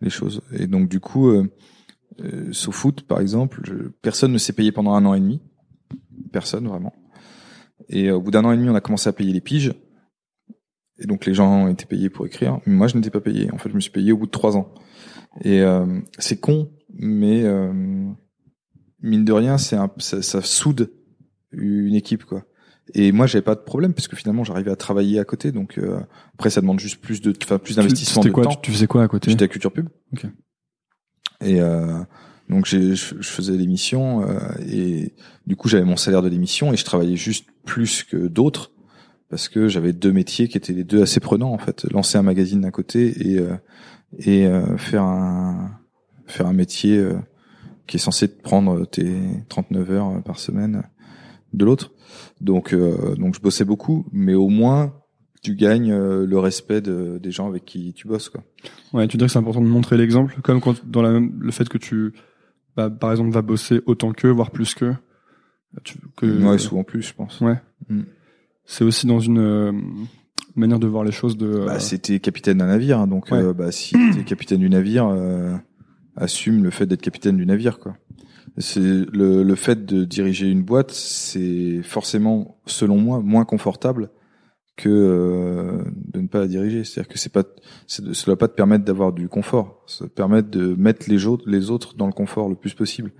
les choses. Et donc du coup, euh, euh, foot par exemple, je- personne ne s'est payé pendant un an et demi, personne vraiment. Et au bout d'un an et demi, on a commencé à payer les piges. Et donc les gens étaient payés pour écrire. Mais moi, je n'étais pas payé. En fait, je me suis payé au bout de trois ans. Et euh, c'est con, mais euh, mine de rien, c'est un, ça, ça soude une équipe, quoi. Et moi, j'avais pas de problème parce que finalement, j'arrivais à travailler à côté. Donc euh, après, ça demande juste plus de, enfin, plus d'investissement de quoi temps. tu, tu faisais quoi à côté? J'étais à Culture Pub. Ok. Et euh, donc je faisais l'émission euh, et du coup j'avais mon salaire de l'émission et je travaillais juste plus que d'autres parce que j'avais deux métiers qui étaient les deux assez prenants en fait. Lancer un magazine d'un côté et euh, et euh, faire un faire un métier euh, qui est censé te prendre tes 39 heures par semaine de l'autre. Donc euh, donc je bossais beaucoup, mais au moins tu gagnes euh, le respect de, des gens avec qui tu bosses quoi. Ouais, tu dirais que c'est important de montrer l'exemple, comme quand dans la même, le fait que tu, bah, par exemple, vas bosser autant qu'eux, voire plus qu'eux. Tu, que, Ouais, souvent plus, je pense. Ouais. Mm. C'est aussi dans une euh, manière de voir les choses de. Bah, euh, c'était capitaine d'un navire, hein, donc Ouais. euh, bah, si t'es capitaine du navire, euh, assume le fait d'être capitaine du navire, quoi. C'est le, le fait de diriger une boîte, c'est forcément, selon moi, moins confortable que euh, de ne pas la diriger. C'est-à-dire que c'est pas, ça doit pas te permettre d'avoir du confort. Ça te permet de mettre les autres, les autres dans le confort le plus possible.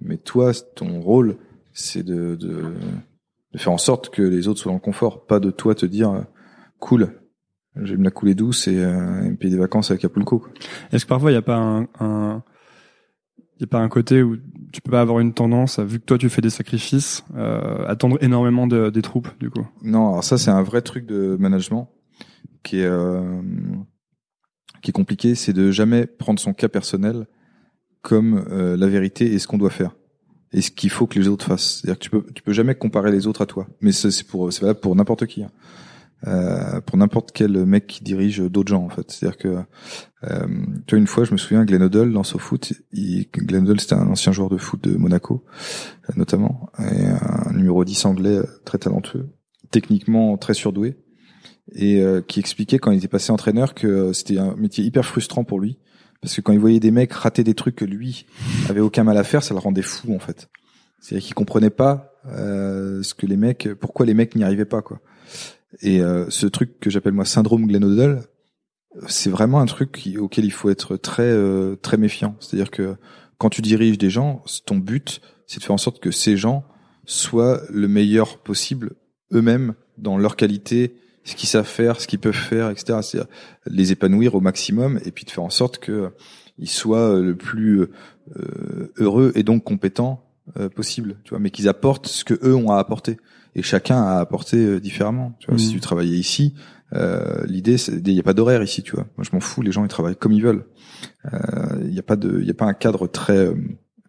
Mais toi, ton rôle, c'est de, de, de faire en sorte que les autres soient dans le confort, pas de toi te dire, euh, cool, je vais me la couler douce et, euh, et me payer des vacances avec Acapulco. Est-ce que parfois il n'y a pas un, un y a pas un côté où tu peux pas avoir une tendance, à, vu que toi tu fais des sacrifices, euh, attendre énormément de, des troupes du coup? Non, alors ça c'est un vrai truc de management qui est euh, qui est compliqué, c'est de jamais prendre son cas personnel comme euh, la vérité et ce qu'on doit faire et ce qu'il faut que les autres fassent. C'est-à-dire que tu peux tu peux jamais comparer les autres à toi. Mais c'est pour c'est valable pour n'importe qui. hein. Euh, pour n'importe quel mec qui dirige d'autres gens en fait. C'est-à-dire que euh, tu vois une fois je me souviens Glenn Hoddle dans SoFoot, il, Glenn Hoddle c'était un ancien joueur de foot de Monaco euh, notamment et un numéro 10 anglais euh, très talentueux, techniquement très surdoué et euh, qui expliquait quand il était passé entraîneur que c'était un métier hyper frustrant pour lui parce que quand il voyait des mecs rater des trucs que lui avait aucun mal à faire, ça le rendait fou en fait. C'est-à-dire qu'il comprenait pas euh, ce que les mecs, pourquoi les mecs n'y arrivaient pas quoi. Et euh, ce truc que j'appelle moi syndrome Glenn Hoddle, c'est vraiment un truc auquel il faut être très euh, très méfiant. C'est-à-dire que quand tu diriges des gens, ton but c'est de faire en sorte que ces gens soient le meilleur possible eux-mêmes dans leur qualité, ce qu'ils savent faire, ce qu'ils peuvent faire, etc. C'est-à-dire les épanouir au maximum et puis de faire en sorte que ils soient le plus euh, heureux et donc compétents euh, possible, tu vois, mais qu'ils apportent ce que eux ont à apporter. Et chacun a apporté euh, différemment. Tu vois, si tu travaillais ici, euh, l'idée, il n'y a pas d'horaire ici, tu vois. Moi, je m'en fous. Les gens, ils travaillent comme ils veulent. Euh, Il n'y a pas de, il y a pas un cadre très euh,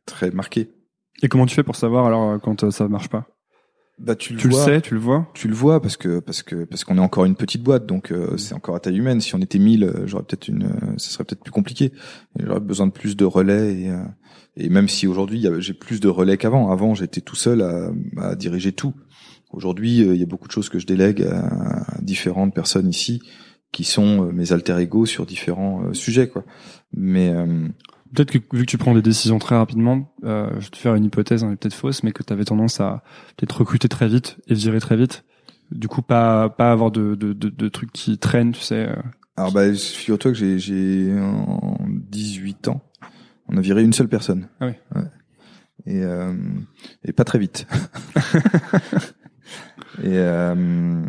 très marqué. Et comment tu fais pour savoir alors quand ça marche pas? Bah, tu le Tu le sais, tu le vois? Tu le vois parce que parce que parce qu'on est encore une petite boîte, donc euh, c'est encore à taille humaine. Si on était 1000, euh, j'aurais peut-être une, ça serait peut-être plus compliqué. J'aurais besoin de plus de relais et euh, et même si aujourd'hui j'ai plus de relais qu'avant. Avant, j'étais tout seul à, à diriger tout. Aujourd'hui, euh, il y a beaucoup de choses que je délègue à, à différentes personnes ici qui sont euh, mes alter ego sur différents euh, sujets, quoi. Mais euh, Peut-être que vu que tu prends des décisions très rapidement, euh, je vais te faire une hypothèse, hein, elle est peut-être fausse, mais que tu avais tendance à peut-être recruter très vite et virer très vite. Du coup, pas pas avoir de de, de, de trucs qui traînent, tu sais. euh. alors, bah, figure-toi que j'ai j'ai en 18 ans, on a viré une seule personne. Ah oui. Ouais. Et euh, et pas très vite. et euh,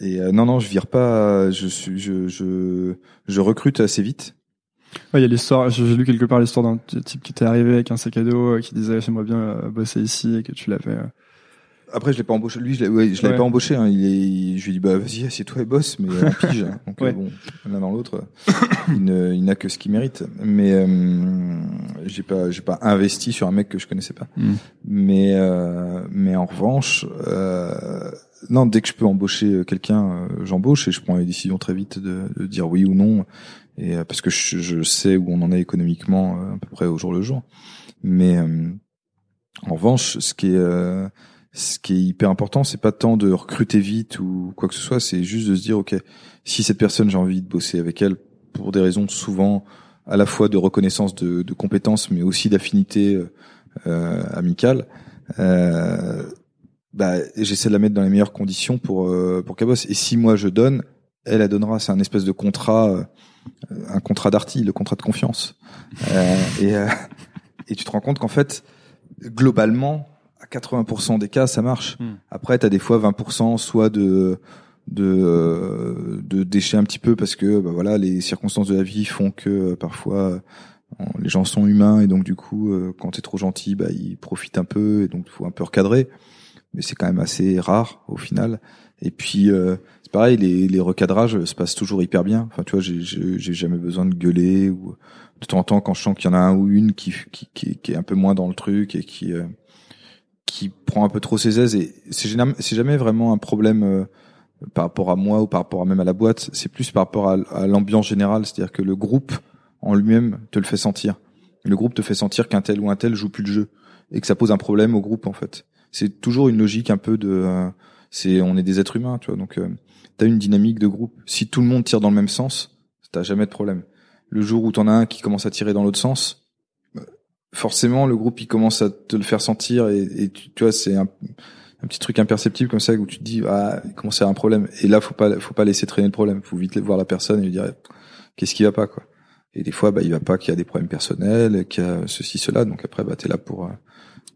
et euh, non non, je vire pas. Je suis je je je recrute assez vite. Ouais, il y a l'histoire. J'ai lu quelque part l'histoire d'un type qui était arrivé avec un sac à dos, euh, qui disait j'aimerais bien euh, bosser ici et que tu l'avais. Euh. Après, je l'ai pas embauché. Lui, je l'ai, ouais, l'avais Ouais. pas embauché. Hein. Il est, je lui ai dit, bah vas-y, assieds-toi et bosse, mais en pige. hein. Donc Ouais. euh, bon, l'un dans l'autre, il, il n'a que ce qu'il mérite. Mais euh, j'ai pas, j'ai pas investi sur un mec que je connaissais pas. Mm. Mais euh, mais en revanche, euh, non, dès que je peux embaucher quelqu'un, euh, j'embauche et je prends les décisions très vite de, de dire oui ou non. Et euh, parce que je, je sais où on en est économiquement euh, à peu près au jour le jour. Mais euh, En revanche, ce qui est euh, ce qui est hyper important, c'est pas tant de recruter vite ou quoi que ce soit, c'est juste de se dire ok, si cette personne j'ai envie de bosser avec elle pour des raisons souvent à la fois de reconnaissance de, de compétences, mais aussi d'affinité euh, amicale. Euh, bah, j'essaie de la mettre dans les meilleures conditions pour euh, pour qu'elle bosse. Et si moi je donne, elle elle donnera. C'est un espèce de contrat, euh, un contrat d'arty, le contrat de confiance. Euh, et euh, et tu te rends compte qu'en fait, globalement, 80% des cas, ça marche. Hmm. Après, tu as des fois 20% soit de de de déchets un petit peu parce que bah voilà les circonstances de la vie font que euh, parfois euh, les gens sont humains et donc du coup euh, quand t'es trop gentil bah ils profitent un peu et donc faut un peu recadrer mais c'est quand même assez rare au final et puis euh, c'est pareil les, les recadrages se passent toujours hyper bien enfin tu vois j'ai j'ai j'ai jamais besoin de gueuler ou de temps en temps quand je sens qu'il y en a un ou une qui qui qui, qui est un peu moins dans le truc et qui euh, qui prend un peu trop ses aises et c'est jamais vraiment un problème euh, par rapport à moi ou par rapport à même à la boîte, c'est plus par rapport à, l'ambiance générale, c'est-à-dire que le groupe en lui-même te le fait sentir. Le groupe te fait sentir qu'un tel ou un tel joue plus le jeu et que ça pose un problème au groupe en fait. C'est toujours une logique un peu de, euh, c'est on est des êtres humains, tu vois. Donc euh, t'as une dynamique de groupe. Si tout le monde tire dans le même sens, t'as jamais de problème. Le jour où t'en as un qui commence à tirer dans l'autre sens, forcément le groupe il commence à te le faire sentir et, et tu, tu vois c'est un un petit truc imperceptible comme ça où tu te dis ah comment c'est un problème? Et là faut pas faut pas laisser traîner le problème. Faut vite voir la personne et lui dire qu'est-ce qui va pas quoi. Et des fois bah il va pas qu'il y a des problèmes personnels qu'il y a ceci cela. Donc après bah t'es là pour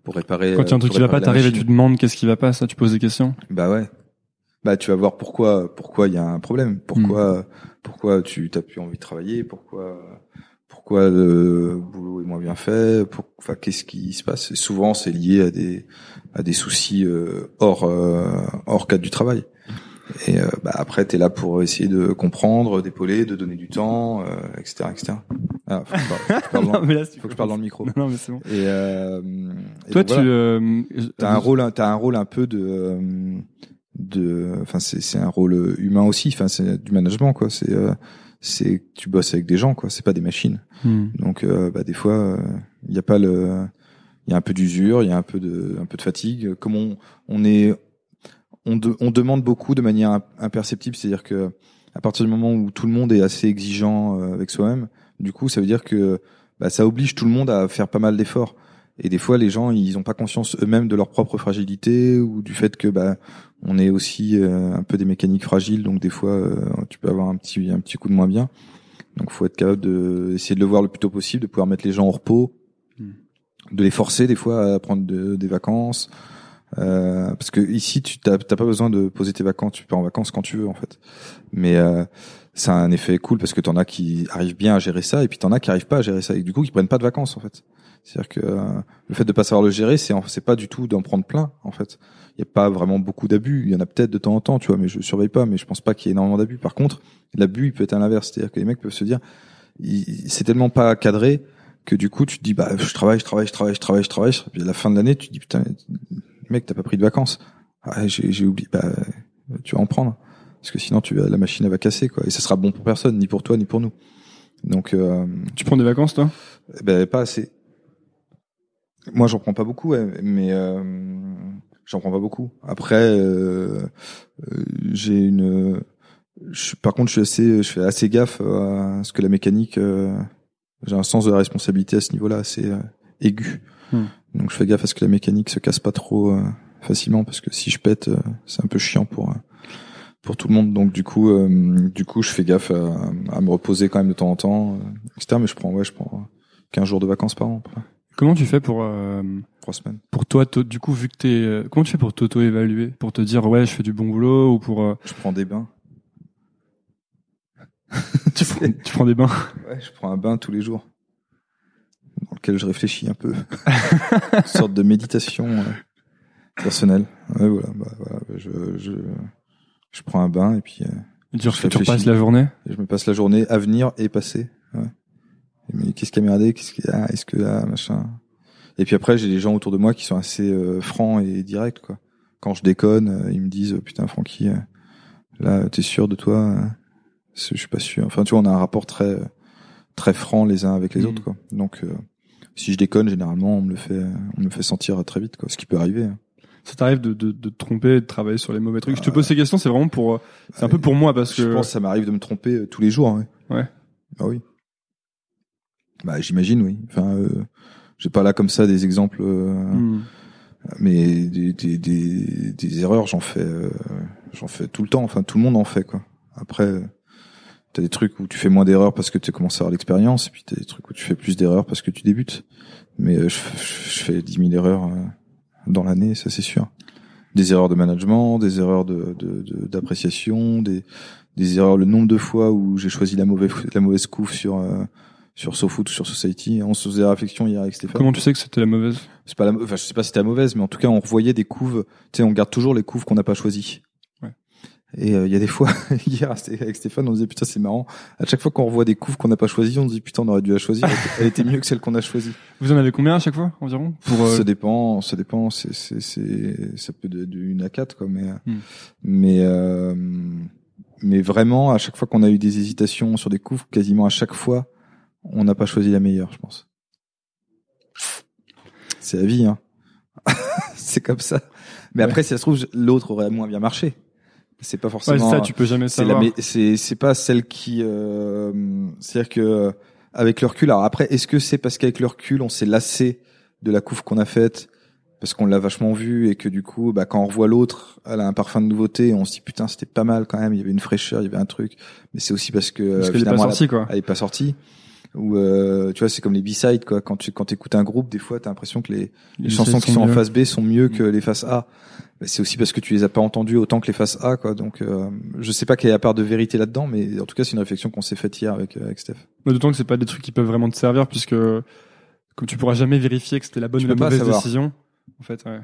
pour réparer Quand il y a un truc qui va pas, t'arrives et tu demandes qu'est-ce qui va pas, ça, tu poses des questions? bah ouais. Bah tu vas voir pourquoi pourquoi il y a un problème. Pourquoi Hmm. pourquoi tu t'as plus envie de travailler? Pourquoi pourquoi le boulot est moins bien fait pour enfin qu'est-ce qui se passe? Et souvent c'est lié à des à des soucis euh, hors euh, hors cadre du travail et euh, bah, après t'es là pour essayer de comprendre d'épauler de donner du temps euh, etc etc ah, faut que je parle, faut que je parle dans, faut que je parle dans le micro Non, mais c'est bon. et, euh, et Toi, donc, tu, voilà. euh, T'as un rôle, t'as un rôle un peu de, de, enfin c'est c'est un rôle humain aussi. Enfin c'est du management quoi. C'est euh, c'est tu bosses avec des gens quoi. C'est pas des machines. Hmm. Donc euh, bah des fois il y a pas le, il y a un peu d'usure, il y a un peu de un peu de fatigue. Comme on on est, on de- on demande beaucoup de manière im- imperceptible. C'est-à-dire que à partir du moment où tout le monde est assez exigeant euh, avec soi-même, du coup ça veut dire que bah, ça oblige tout le monde à faire pas mal d'efforts. Et des fois, les gens, ils ont pas conscience eux-mêmes de leur propre fragilité ou du fait que bah on est aussi euh, un peu des mécaniques fragiles, donc des fois euh, tu peux avoir un petit un petit coup de moins bien. Donc, faut être capable de essayer de le voir le plus tôt possible, de pouvoir mettre les gens au repos, Hmm. de les forcer des fois à prendre de- des vacances. Euh, parce que ici, tu t'as t'as pas besoin de poser tes vacances, tu peux en vacances quand tu veux en fait. Mais euh, ça a un effet cool parce que t'en as qui arrivent bien à gérer ça et puis t'en as qui arrivent pas à gérer ça et du coup qui prennent pas de vacances en fait. C'est-à-dire que euh, le fait de pas savoir le gérer, c'est c'est pas du tout d'en prendre plein en fait. Il y a pas vraiment beaucoup d'abus. Il y en a peut-être de temps en temps, tu vois, mais je surveille pas. Mais je pense pas qu'il y ait énormément d'abus. Par contre, l'abus il peut être à l'inverse, c'est-à-dire que les mecs peuvent se dire, c'est tellement pas cadré que du coup tu te dis bah je travaille, je travaille, je travaille, je travaille, je travaille. Puis à la fin de l'année, tu te dis putain, mec t'as pas pris de vacances. Ah, j'ai oublié. Bah tu vas en prendre parce que sinon tu vas, la machine elle va casser quoi. Et ça sera bon pour personne, ni pour toi ni pour nous. Donc euh, Tu prends des vacances, toi? Eh ben pas assez. Moi, j'en prends pas beaucoup, ouais, mais euh, j'en prends pas beaucoup. Après, euh, euh, j'ai une. Je, par contre, je suis assez, je fais assez gaffe à ce que la mécanique. euh, j'ai un sens de la responsabilité à ce niveau-là assez euh, aigu. Hmm. Donc, je fais gaffe à ce que la mécanique se casse pas trop facilement, parce que si je pète, c'est un peu chiant pour. pour tout le monde, donc du coup, euh, du coup, je fais gaffe à, à me reposer quand même de temps en temps, euh, etc. Mais je prends, ouais, je prends 15 jours de vacances par an, après, Comment tu fais pour euh, trois semaines. pour toi, to- du coup, vu que t'es, euh, comment tu fais pour t'auto-évaluer, pour te dire ouais, je fais du bon boulot ou pour euh, Je prends des bains. tu, prends, tu prends des bains? Ouais, je prends un bain tous les jours, dans lequel je réfléchis un peu, une sorte de méditation euh, personnelle. Ouais, voilà, bah, voilà, bah, je, je, je prends un bain et puis euh, Et tu, Je tu repasses la journée? et je me passe la journée à venir et passer. Ouais. Mais qu'est-ce qui a merdé Qu'est-ce qui ah, est-ce que là machin Et puis après, j'ai des gens autour de moi qui sont assez euh, francs et directs quoi. Quand je déconne, euh, ils me disent oh, putain Francky, euh, là t'es sûr de toi euh, Je suis pas sûr. Enfin tu vois, on a un rapport très très franc les uns avec les Mhm. autres quoi. Donc euh, si je déconne, généralement, on me le fait, on me le fait sentir très vite, quoi. Ce qui peut arriver. hein. Ça t'arrive de, de, de te tromper, de travailler sur les mauvais trucs? Je te pose ces questions, c'est vraiment pour, euh, c'est un peu pour moi parce que. Je pense que ça m'arrive de me tromper euh, tous les jours. Ouais. Ouais. Bah oui. Bah j'imagine, oui. Enfin, euh, j'ai pas là comme ça des exemples, euh, Hmm. mais des, des, des, des erreurs, j'en fais, euh, j'en fais tout le temps. Enfin, tout le monde en fait, quoi. Après, t'as des trucs où tu fais moins d'erreurs parce que tu commencé à avoir l'expérience, et puis t'as des trucs où tu fais plus d'erreurs parce que tu débutes. Mais euh, je, je fais 10 000 erreurs euh, dans l'année, ça c'est sûr. Des erreurs de management, des erreurs de de- de- d'appréciation, des des erreurs, le nombre de fois où j'ai choisi la mauvaise la mauvaise couve sur euh, sur SoFoot ou sur Society. On se faisait réflexion hier avec Stéphane. Comment tu sais que c'était la mauvaise? C'est pas la, enfin, je sais pas si c'était la mauvaise, mais en tout cas, on revoyait des couves. Tu sais, on garde toujours les couves qu'on n'a pas choisies. Ouais. Et euh, il y a des fois, hier, avec Stéphane, on disait putain, c'est marrant. À chaque fois qu'on revoit des couves qu'on n'a pas choisies, on se dit putain, on aurait dû la choisir. Elle était- mieux que celle qu'on a choisie. Vous en avez combien à chaque fois environ? Pour euh, Ça dépend, ça dépend. C'est, c'est, c'est, ça peut de, de une à quatre, quoi. Mais, Hmm. mais, euh, mais vraiment, à chaque fois qu'on a eu des hésitations sur des couves, quasiment à chaque fois, on n'a pas choisi la meilleure, je pense. C'est la vie, hein. c'est comme ça. Mais Ouais. après, si ça se trouve, l'autre aurait moins bien marché. C'est pas Ouais, forcément. c'est ça, tu peux jamais savoir. mais c'est pas celle qui. Euh, C'est-à-dire que euh, avec le recul. Alors après, est-ce que c'est parce qu'avec le recul, on s'est lassé de la couve qu'on a faite parce qu'on l'a vachement vue et que du coup, bah, quand on revoit l'autre, elle a un parfum de nouveauté, on se dit putain, c'était pas mal quand même. Il y avait une fraîcheur, il y avait un truc. Mais c'est aussi parce que Parce euh, qu'elle est pas sortie quoi. elle est pas sortie. Ou euh, tu vois, c'est comme les B-sides quoi. Quand tu quand écoutes un groupe, des fois, t'as l'impression que les, les chansons qui sont en face B sont mieux que les faces A. Bah, c'est aussi parce que tu les as pas entendues autant que les faces A, quoi. Donc, euh, je sais pas quelle est la part de vérité là-dedans, mais en tout cas, c'est une réflexion qu'on s'est faite hier avec, euh, avec Steph. Mais D'autant que c'est pas des trucs qui peuvent vraiment te servir puisque comme tu pourras jamais vérifier que c'était la bonne Tu ou la mauvaise décision. En fait, ouais.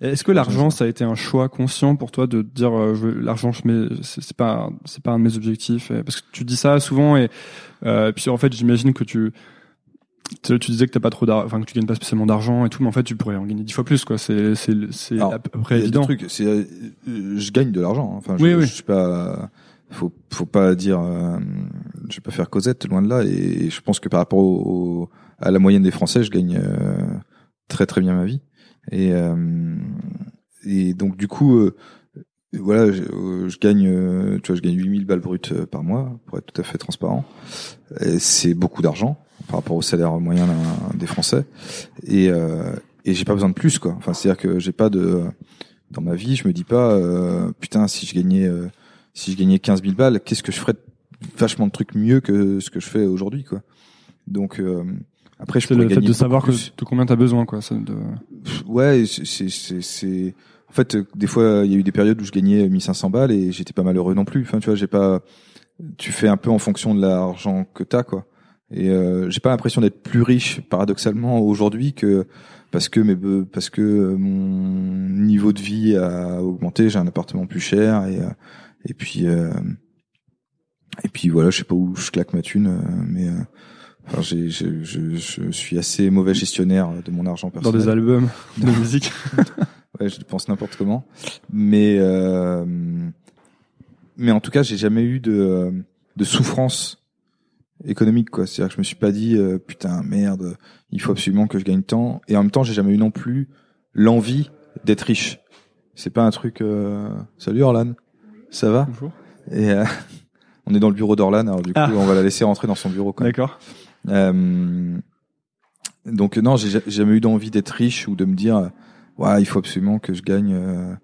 Est-ce que l'argent, ça a été un choix conscient pour toi de dire euh, l'argent, je mets, c'est pas, c'est pas un de mes objectifs et- Parce que tu dis ça souvent et euh, puis en fait, j'imagine que tu, tu tu disais que t'as pas trop d'argent, enfin que tu gagnes pas spécialement d'argent et tout, mais en fait, tu pourrais en gagner dix fois plus, quoi. C'est, c'est, c'est à peu près évident. des trucs, c'est, euh, je gagne de l'argent. hein. Enfin, je, Oui, oui. je suis pas, faut, faut pas dire, euh, je vais pas faire Cosette, loin de là. Et je pense que par rapport au, au- à la moyenne des Français, je gagne euh, très très bien ma vie. Et euh, et donc du coup, euh, voilà, je, euh, je gagne, tu vois, je gagne 8000 balles brutes par mois, pour être tout à fait transparent. C'est beaucoup d'argent par rapport au salaire moyen des Français. Et euh, et j'ai pas besoin de plus quoi. Enfin, c'est-à-dire que j'ai pas de dans ma vie, je me dis pas euh, putain si je gagnais euh, si je gagnais 15 000 balles, qu'est-ce que je ferais vachement de trucs mieux que ce que je fais aujourd'hui quoi. Donc après je C'est le fait de savoir que, de combien t'as besoin, quoi. ça, de... Ouais, c'est c'est c'est c'est- en fait euh, des fois il y a eu des périodes où je gagnais 1500 balles et j'étais pas malheureux non plus. Enfin tu vois, j'ai pas tu fais un peu en fonction de l'argent que t'as quoi. Et euh, j'ai pas l'impression d'être plus riche paradoxalement aujourd'hui que parce que mes parce que mon niveau de vie a augmenté, j'ai un appartement plus cher et euh, et puis euh, et puis voilà, je sais pas où je claque ma thune euh, mais euh, enfin j'ai j'ai- je, je suis assez mauvais gestionnaire de mon argent dans personnel. des albums de musique. Ouais, je pense n'importe comment. Mais euh, mais en tout cas, j'ai jamais eu de de souffrance économique quoi. C'est-à-dire que je me suis pas dit euh, putain merde, il faut absolument que je gagne tant. Et en même temps, j'ai jamais eu non plus l'envie d'être riche. C'est pas un truc. Euh... Salut Orlan, ça va? Bonjour. Et euh, on est dans le bureau d'Orlan, alors du coup, Ah. on va la laisser rentrer dans son bureau. Quand même. D'accord. Euh, donc non, j'ai ja- j'ai jamais eu d'envie d'être riche ou de me dire, euh, ouais, il faut absolument que je gagne euh,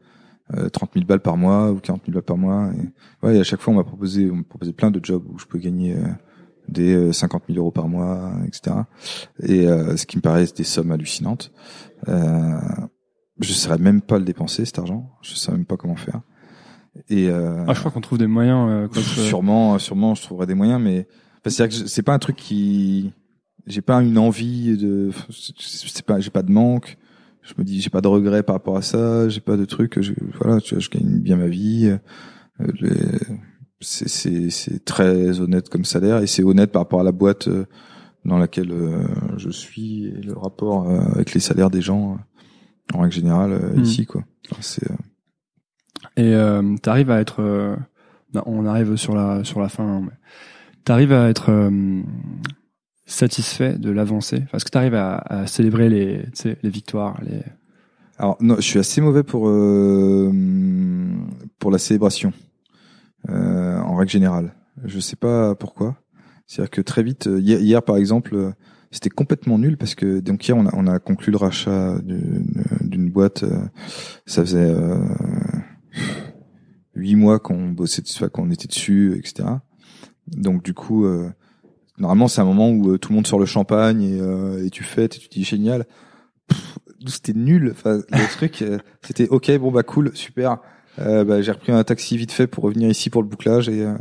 euh, 30 000 balles par mois ou 40 000 balles par mois. Et, ouais, et à chaque fois, on m'a proposé, on m'a proposé plein de jobs où je peux gagner euh, des euh, 50 000 euros par mois, etc. Et euh, ce qui me paraît des sommes hallucinantes. Euh, je saurais même pas le dépenser cet argent. Je sais même pas comment faire. Et euh, Ah, je crois qu'on trouve des moyens. euh, quand, euh, sûrement, sûrement, je trouverai des moyens, mais enfin, c'est que je- c'est pas un truc qui, j'ai pas une envie de, c'est pas, j'ai pas de manque. Je me dis, j'ai pas de regrets par rapport à ça. J'ai pas de truc. Je, voilà, tu vois, je gagne bien ma vie. Euh, les- c'est, c'est, c'est très honnête comme salaire et c'est honnête par rapport à la boîte euh, dans laquelle euh, je suis et le rapport euh, avec les salaires des gens euh, en règle générale euh, Hmm. ici, quoi. Enfin, c'est, euh, Et euh, t'arrives à être, euh, non, on arrive sur la sur la fin. hein, mais T'arrives à être, euh, satisfait de l'avancée? Est-ce que tu arrives à, à, célébrer les, les victoires les... Alors non, je suis assez mauvais pour euh, pour la célébration euh, en règle générale. Je sais pas pourquoi. C'est-à-dire que très vite, euh, hier, par exemple, euh, c'était complètement nul parce que donc hier on a, on a conclu le rachat d'une boîte. Ça faisait huit mois qu'on bossait, qu'on était dessus, etc. Donc du coup, normalement c'est un moment où tout le monde sort le champagne et, et tu fêtes et tu dis génial. C'était nul. Enfin, le truc, c'était ok, bon bah cool, super. Euh, bah, j'ai repris un taxi vite fait pour revenir ici pour le bouclage et euh,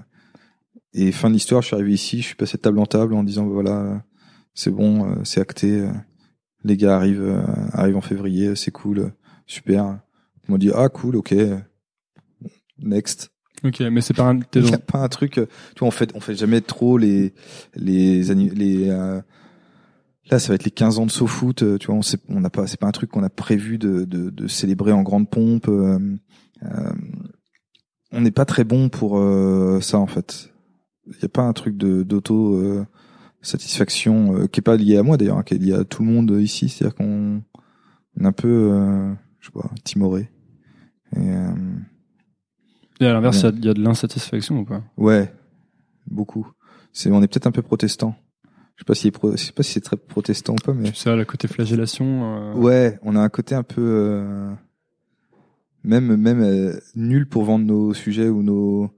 et fin de l'histoire, je suis arrivé ici, je suis passé de table en table en disant bah, voilà, c'est bon, euh, c'est acté, les gars arrivent arrivent en février, c'est cool, super. Ils m'ont dit ah cool, ok, next. Ok, mais c'est pas un, pas un truc. Tu vois, on fait on fait jamais trop les les les Là, ça va être les 15 ans de SoFoot. Tu vois, on sait, on n'a pas, c'est pas un truc qu'on a prévu de, de, de, célébrer en grande pompe. Euh, on n'est pas très bon pour euh, ça en fait. Il n'y a pas un truc de d'auto euh, satisfaction qui est pas lié à moi d'ailleurs, hein, qui est lié à tout le monde ici. C'est-à-dire qu'on est un peu, je sais pas, timoré. Et, et à l'inverse, il y, a de l'insatisfaction ou pas Ouais, beaucoup. C'est, on est peut-être un peu protestant. Je sais pas si je sais pas si c'est très protestant ou pas, mais. Tu sais, le côté flagellation. Ouais, on a un côté un peu même même euh, nul pour vendre nos sujets ou nos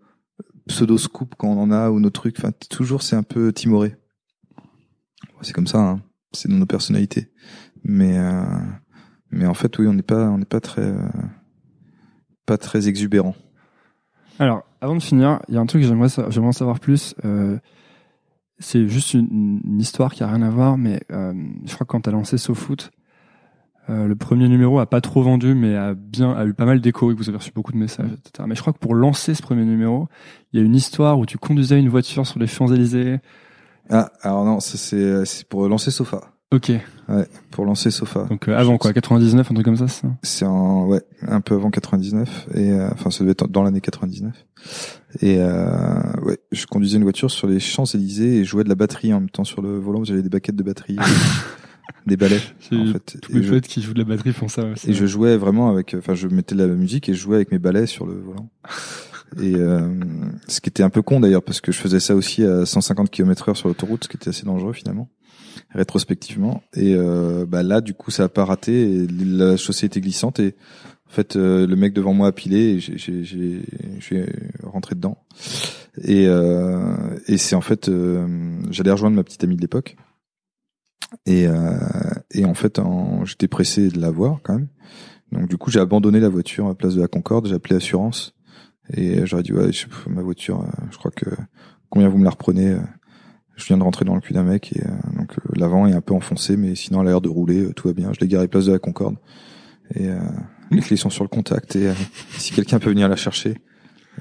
pseudo scoops quand on en a ou nos trucs. Enfin, toujours c'est un peu timoré. C'est comme ça, hein. c'est dans nos personnalités. Mais euh, mais en fait, oui, on n'est pas on n'est pas très euh, pas très exubérant. Alors, avant de finir, il y a un truc que j'aimerais j'aimerais en savoir plus. c'est juste une, une, histoire qui a rien à voir, mais je crois que quand tu as lancé SoFoot, euh, le premier numéro a pas trop vendu, mais a bien a eu pas mal d'échos et vous avez reçu beaucoup de messages, etc. Mais je crois que pour lancer ce premier numéro, il y a une histoire où tu conduisais une voiture sur les Champs Élysées. Ah, alors non, c'est c'est pour lancer Sofa. Ok. Ouais, pour lancer Sofa. Donc euh, avant quoi, 99, un truc comme ça, ça C'est en ouais, un peu avant 99 et euh, enfin ça devait être dans l'année 99. Et ouais, je conduisais une voiture sur les Champs Élysées et jouais de la batterie en même temps sur le volant. J'avais des baquettes de batterie. des ballets en fait. Tous les potes qui jouent de la batterie font ça. et je jouais vraiment avec, enfin, je mettais de la musique et je jouais avec mes balais sur le volant. et euh, ce qui était un peu con d'ailleurs parce que je faisais ça aussi à 150 km heure sur l'autoroute, ce qui était assez dangereux finalement, rétrospectivement. Et euh, bah là, du coup, ça a pas raté. La chaussée était glissante et en fait, euh, le mec devant moi a pilé et j'ai, rentré dedans. Et, euh, et c'est en fait, euh, j'allais rejoindre ma petite amie de l'époque et, euh, et en fait, j'étais pressé de la voir quand même. Donc du coup, j'ai abandonné la voiture à place de la Concorde. J'ai appelé Assurance et j'aurais dit ouais, ma voiture, euh, je crois que combien vous me la reprenez Je viens de rentrer dans le cul d'un mec et donc l'avant est un peu enfoncé, mais sinon elle a l'air de rouler, tout va bien. Je l'ai garé place de la Concorde et les clés sont sur le contact et si quelqu'un peut venir la chercher.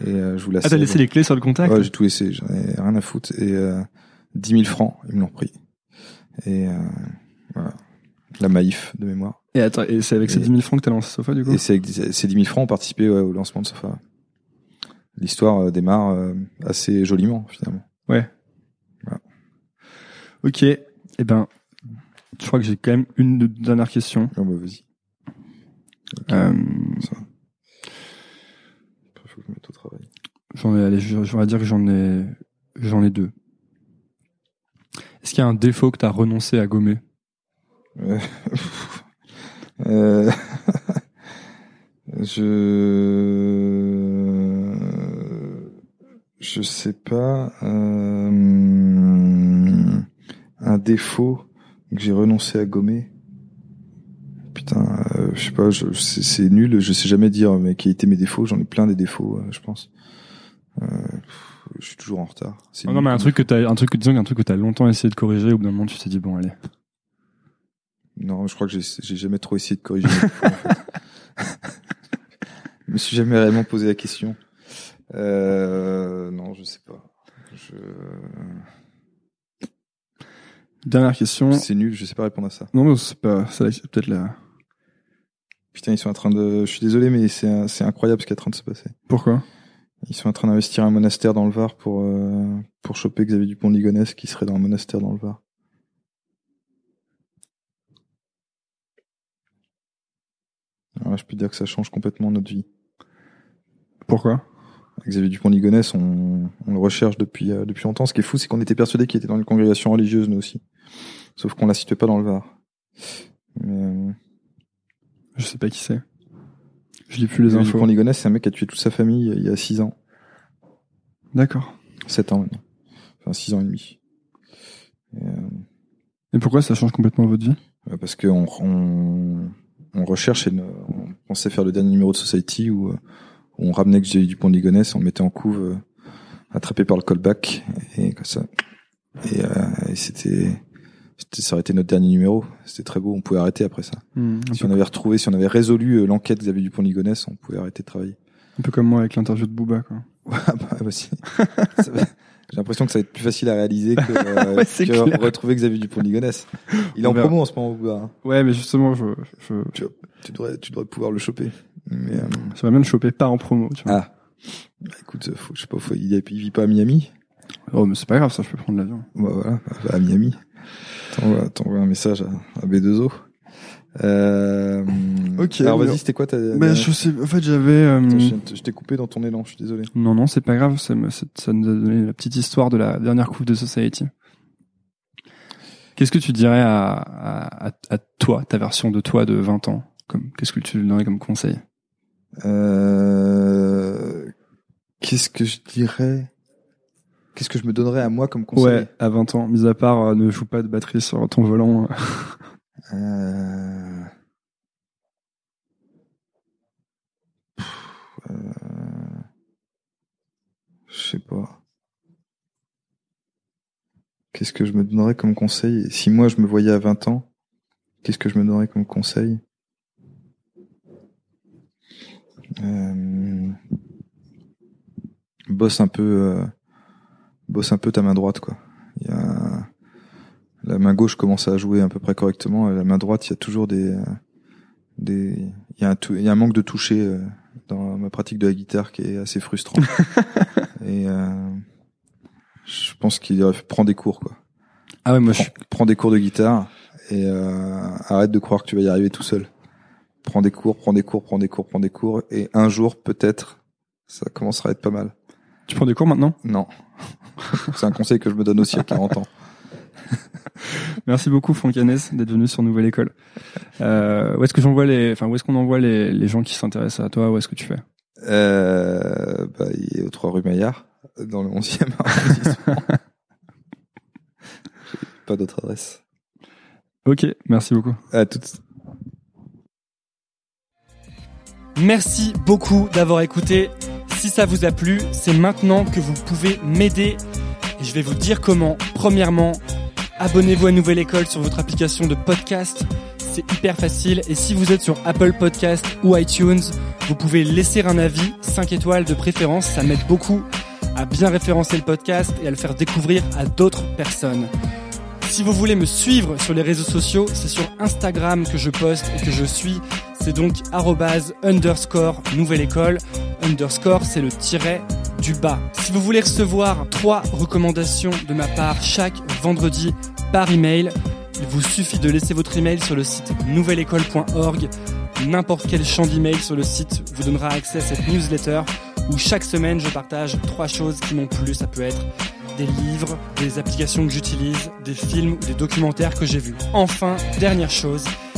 Et je vous laisse. Ah t'as laissé les clés sur le contact Ouais, j'ai tout laissé. J'en ai rien à foutre et 10 000 francs, ils me l'ont pris. Et euh, voilà. La Maïf de mémoire. Et attends, et c'est avec ces 10 000 francs que t'as lancé Sofa du coup Et c'est avec ces 10 000 francs ont participé ouais, au lancement de Sofa. L'histoire euh, démarre euh, assez joliment finalement. Ouais. Ok. Eh ben, je crois que j'ai quand même une dernière question. Oh bah vas-y. Okay. Euh, Ça. faut que je mette au travail. J'en ai, allez, j'aurais dire que j'en ai, j'en ai deux. Est-ce qu'il y a un défaut que tu as renoncé à gommer? Euh... euh je je sais pas euh... un défaut que j'ai renoncé à gommer. Putain, euh, je sais pas, c'est nul, je sais jamais dire mais qui a été mes défauts. J'en ai plein des défauts, euh, je pense. Euh, je suis toujours en retard. Oh non, mais un truc que t'as, un truc que disons, un truc que t'as longtemps essayé de corriger, au bout d'un moment, tu t'es dit bon, allez. Non, je crois que j'ai jamais trop essayé de corriger. Défauts, en fait. je me suis jamais réellement posé la question. Euh, non, je sais pas. Je... Dernière question. C'est nul, je sais pas répondre à ça. Non, c'est pas, ça, peut-être la. Putain, ils sont en train de. Je suis désolé, mais c'est, c'est incroyable ce qui est en train de se passer. Pourquoi? Ils sont en train d'investir un monastère dans le Var pour, euh, pour choper Xavier Dupont de Ligonnès qui serait dans un monastère dans le Var. Alors là, je peux dire que ça change complètement notre vie. Pourquoi? Xavier Dupont-Ligonnès, on, on le recherche depuis euh, depuis longtemps. Ce qui est fou, c'est qu'on était persuadé qu'il était dans une congrégation religieuse, nous aussi. Sauf qu'on la situait pas dans le Var. Mais, euh, Je sais pas qui c'est. Je lis plus les Xavier infos. Dupont-Ligonnès, c'est un mec qui a tué toute sa famille euh, il y a 6 ans. D'accord. 7 ans maintenant. Enfin, 6 ans et demi. Et, Et pourquoi ça change complètement votre vie? Parce que on, on, recherche et on pensait faire le dernier numéro de Society où, où on ramenait Xavier Dupont de Ligonnès, on le mettait en couve, euh, attrapé par le callback et comme ça. Et, euh, et c'était, c'était, ça aurait été notre dernier numéro. C'était très beau. On pouvait arrêter après ça. Hmm, Si on avait retrouvé, si on avait résolu euh, l'enquête Xavier Dupont de Ligonnès, on pouvait arrêter de travailler. un peu comme moi avec l'interview de Booba, quoi. Ah bah, bah, si. J'ai l'impression que ça va être plus facile à réaliser que, euh, Ouais, que retrouver Xavier Dupont de Ligonnès. Il est en verra. promo en ce moment, Bouba, hein. Ouais, mais justement, je, je, Tu devrais, tu devrais pouvoir le choper. Mais, euh, j'aimerais bien le choper pas en promo, tu vois. ah. Bah, écoute, faut, je sais pas, faut, il, il vit pas à Miami? Oh, mais c'est pas grave, ça, je peux prendre l'avion. Bah voilà, bah, à Miami. T'envoies, un message à, à B2O. Euh, Ok, Alors vas-y, c'était quoi ta, Mais je sais, en fait, j'avais. euh, Attends, je, t'ai coupé dans ton élan, je suis désolé. Non, non, c'est pas grave, ça, me, ça, ça nous a donné la petite histoire de la dernière coupe de Society. Qu'est-ce que tu dirais à, à, à, à toi, ta version de toi de 20 ans comme, Qu'est-ce que tu lui donnerais comme conseil? Euh, qu'est-ce que je dirais? Qu'est-ce que je me donnerais à moi comme conseil? Ouais, à 20 ans, mis à part euh, ne joue pas de batterie sur ton volant. Euh... pff, euh, Je sais pas. Qu'est-ce que je me donnerais comme conseil? Si moi je me voyais à 20 ans, qu'est-ce que je me donnerais comme conseil euh... Bosse un peu, euh... bosse un peu ta main droite quoi. Il y a la main gauche commence à jouer à peu près correctement. Et la main droite, il y a toujours des, euh, des, il y a un, tou- il y a un manque de toucher euh, dans ma pratique de la guitare qui est assez frustrant. et euh, je pense qu'il prend des cours quoi. Ah ouais, moi je Prends, prends des cours de guitare et euh, arrête de croire que tu vas y arriver tout seul. Prends des cours, prends des cours, prends des cours, prends des cours, et un jour peut-être ça commencera à être pas mal. tu prends des cours maintenant? Non, c'est un conseil que je me donne aussi à 40 ans. Merci beaucoup Franck Hanès d'être venu sur Nouvelle École. Euh, où est-ce que j'envoie les, enfin où est-ce qu'on envoie les, les gens qui s'intéressent à toi? Où est-ce que tu fais? Euh, bah, il est au 3 rue Maillard, dans le 11e arrondissement. J'ai pas d'autre adresse. Ok, merci beaucoup. À toutes. Merci beaucoup d'avoir écouté. Si ça vous a plu, c'est maintenant que vous pouvez m'aider. Et je vais vous dire comment. Premièrement, abonnez-vous à Nouvelle École sur votre application de podcast. C'est hyper facile. Et si vous êtes sur Apple Podcast ou iTunes, vous pouvez laisser un avis, 5 étoiles de préférence. Ça m'aide beaucoup à bien référencer le podcast et à le faire découvrir à d'autres personnes. Si vous voulez me suivre sur les réseaux sociaux, c'est sur Instagram que je poste et que je suis. C'est donc arrobase underscore nouvelle école. Underscore, c'est le tiret du bas. Si vous voulez recevoir trois recommandations de ma part chaque vendredi par email, il vous suffit de laisser votre email sur le site nouvelleécole.org. N'importe quel champ d'email sur le site vous donnera accès à cette newsletter où chaque semaine je partage trois choses qui m'ont plu. Ça peut être des livres, des applications que j'utilise, des films ou des documentaires que j'ai vus. Enfin, dernière chose,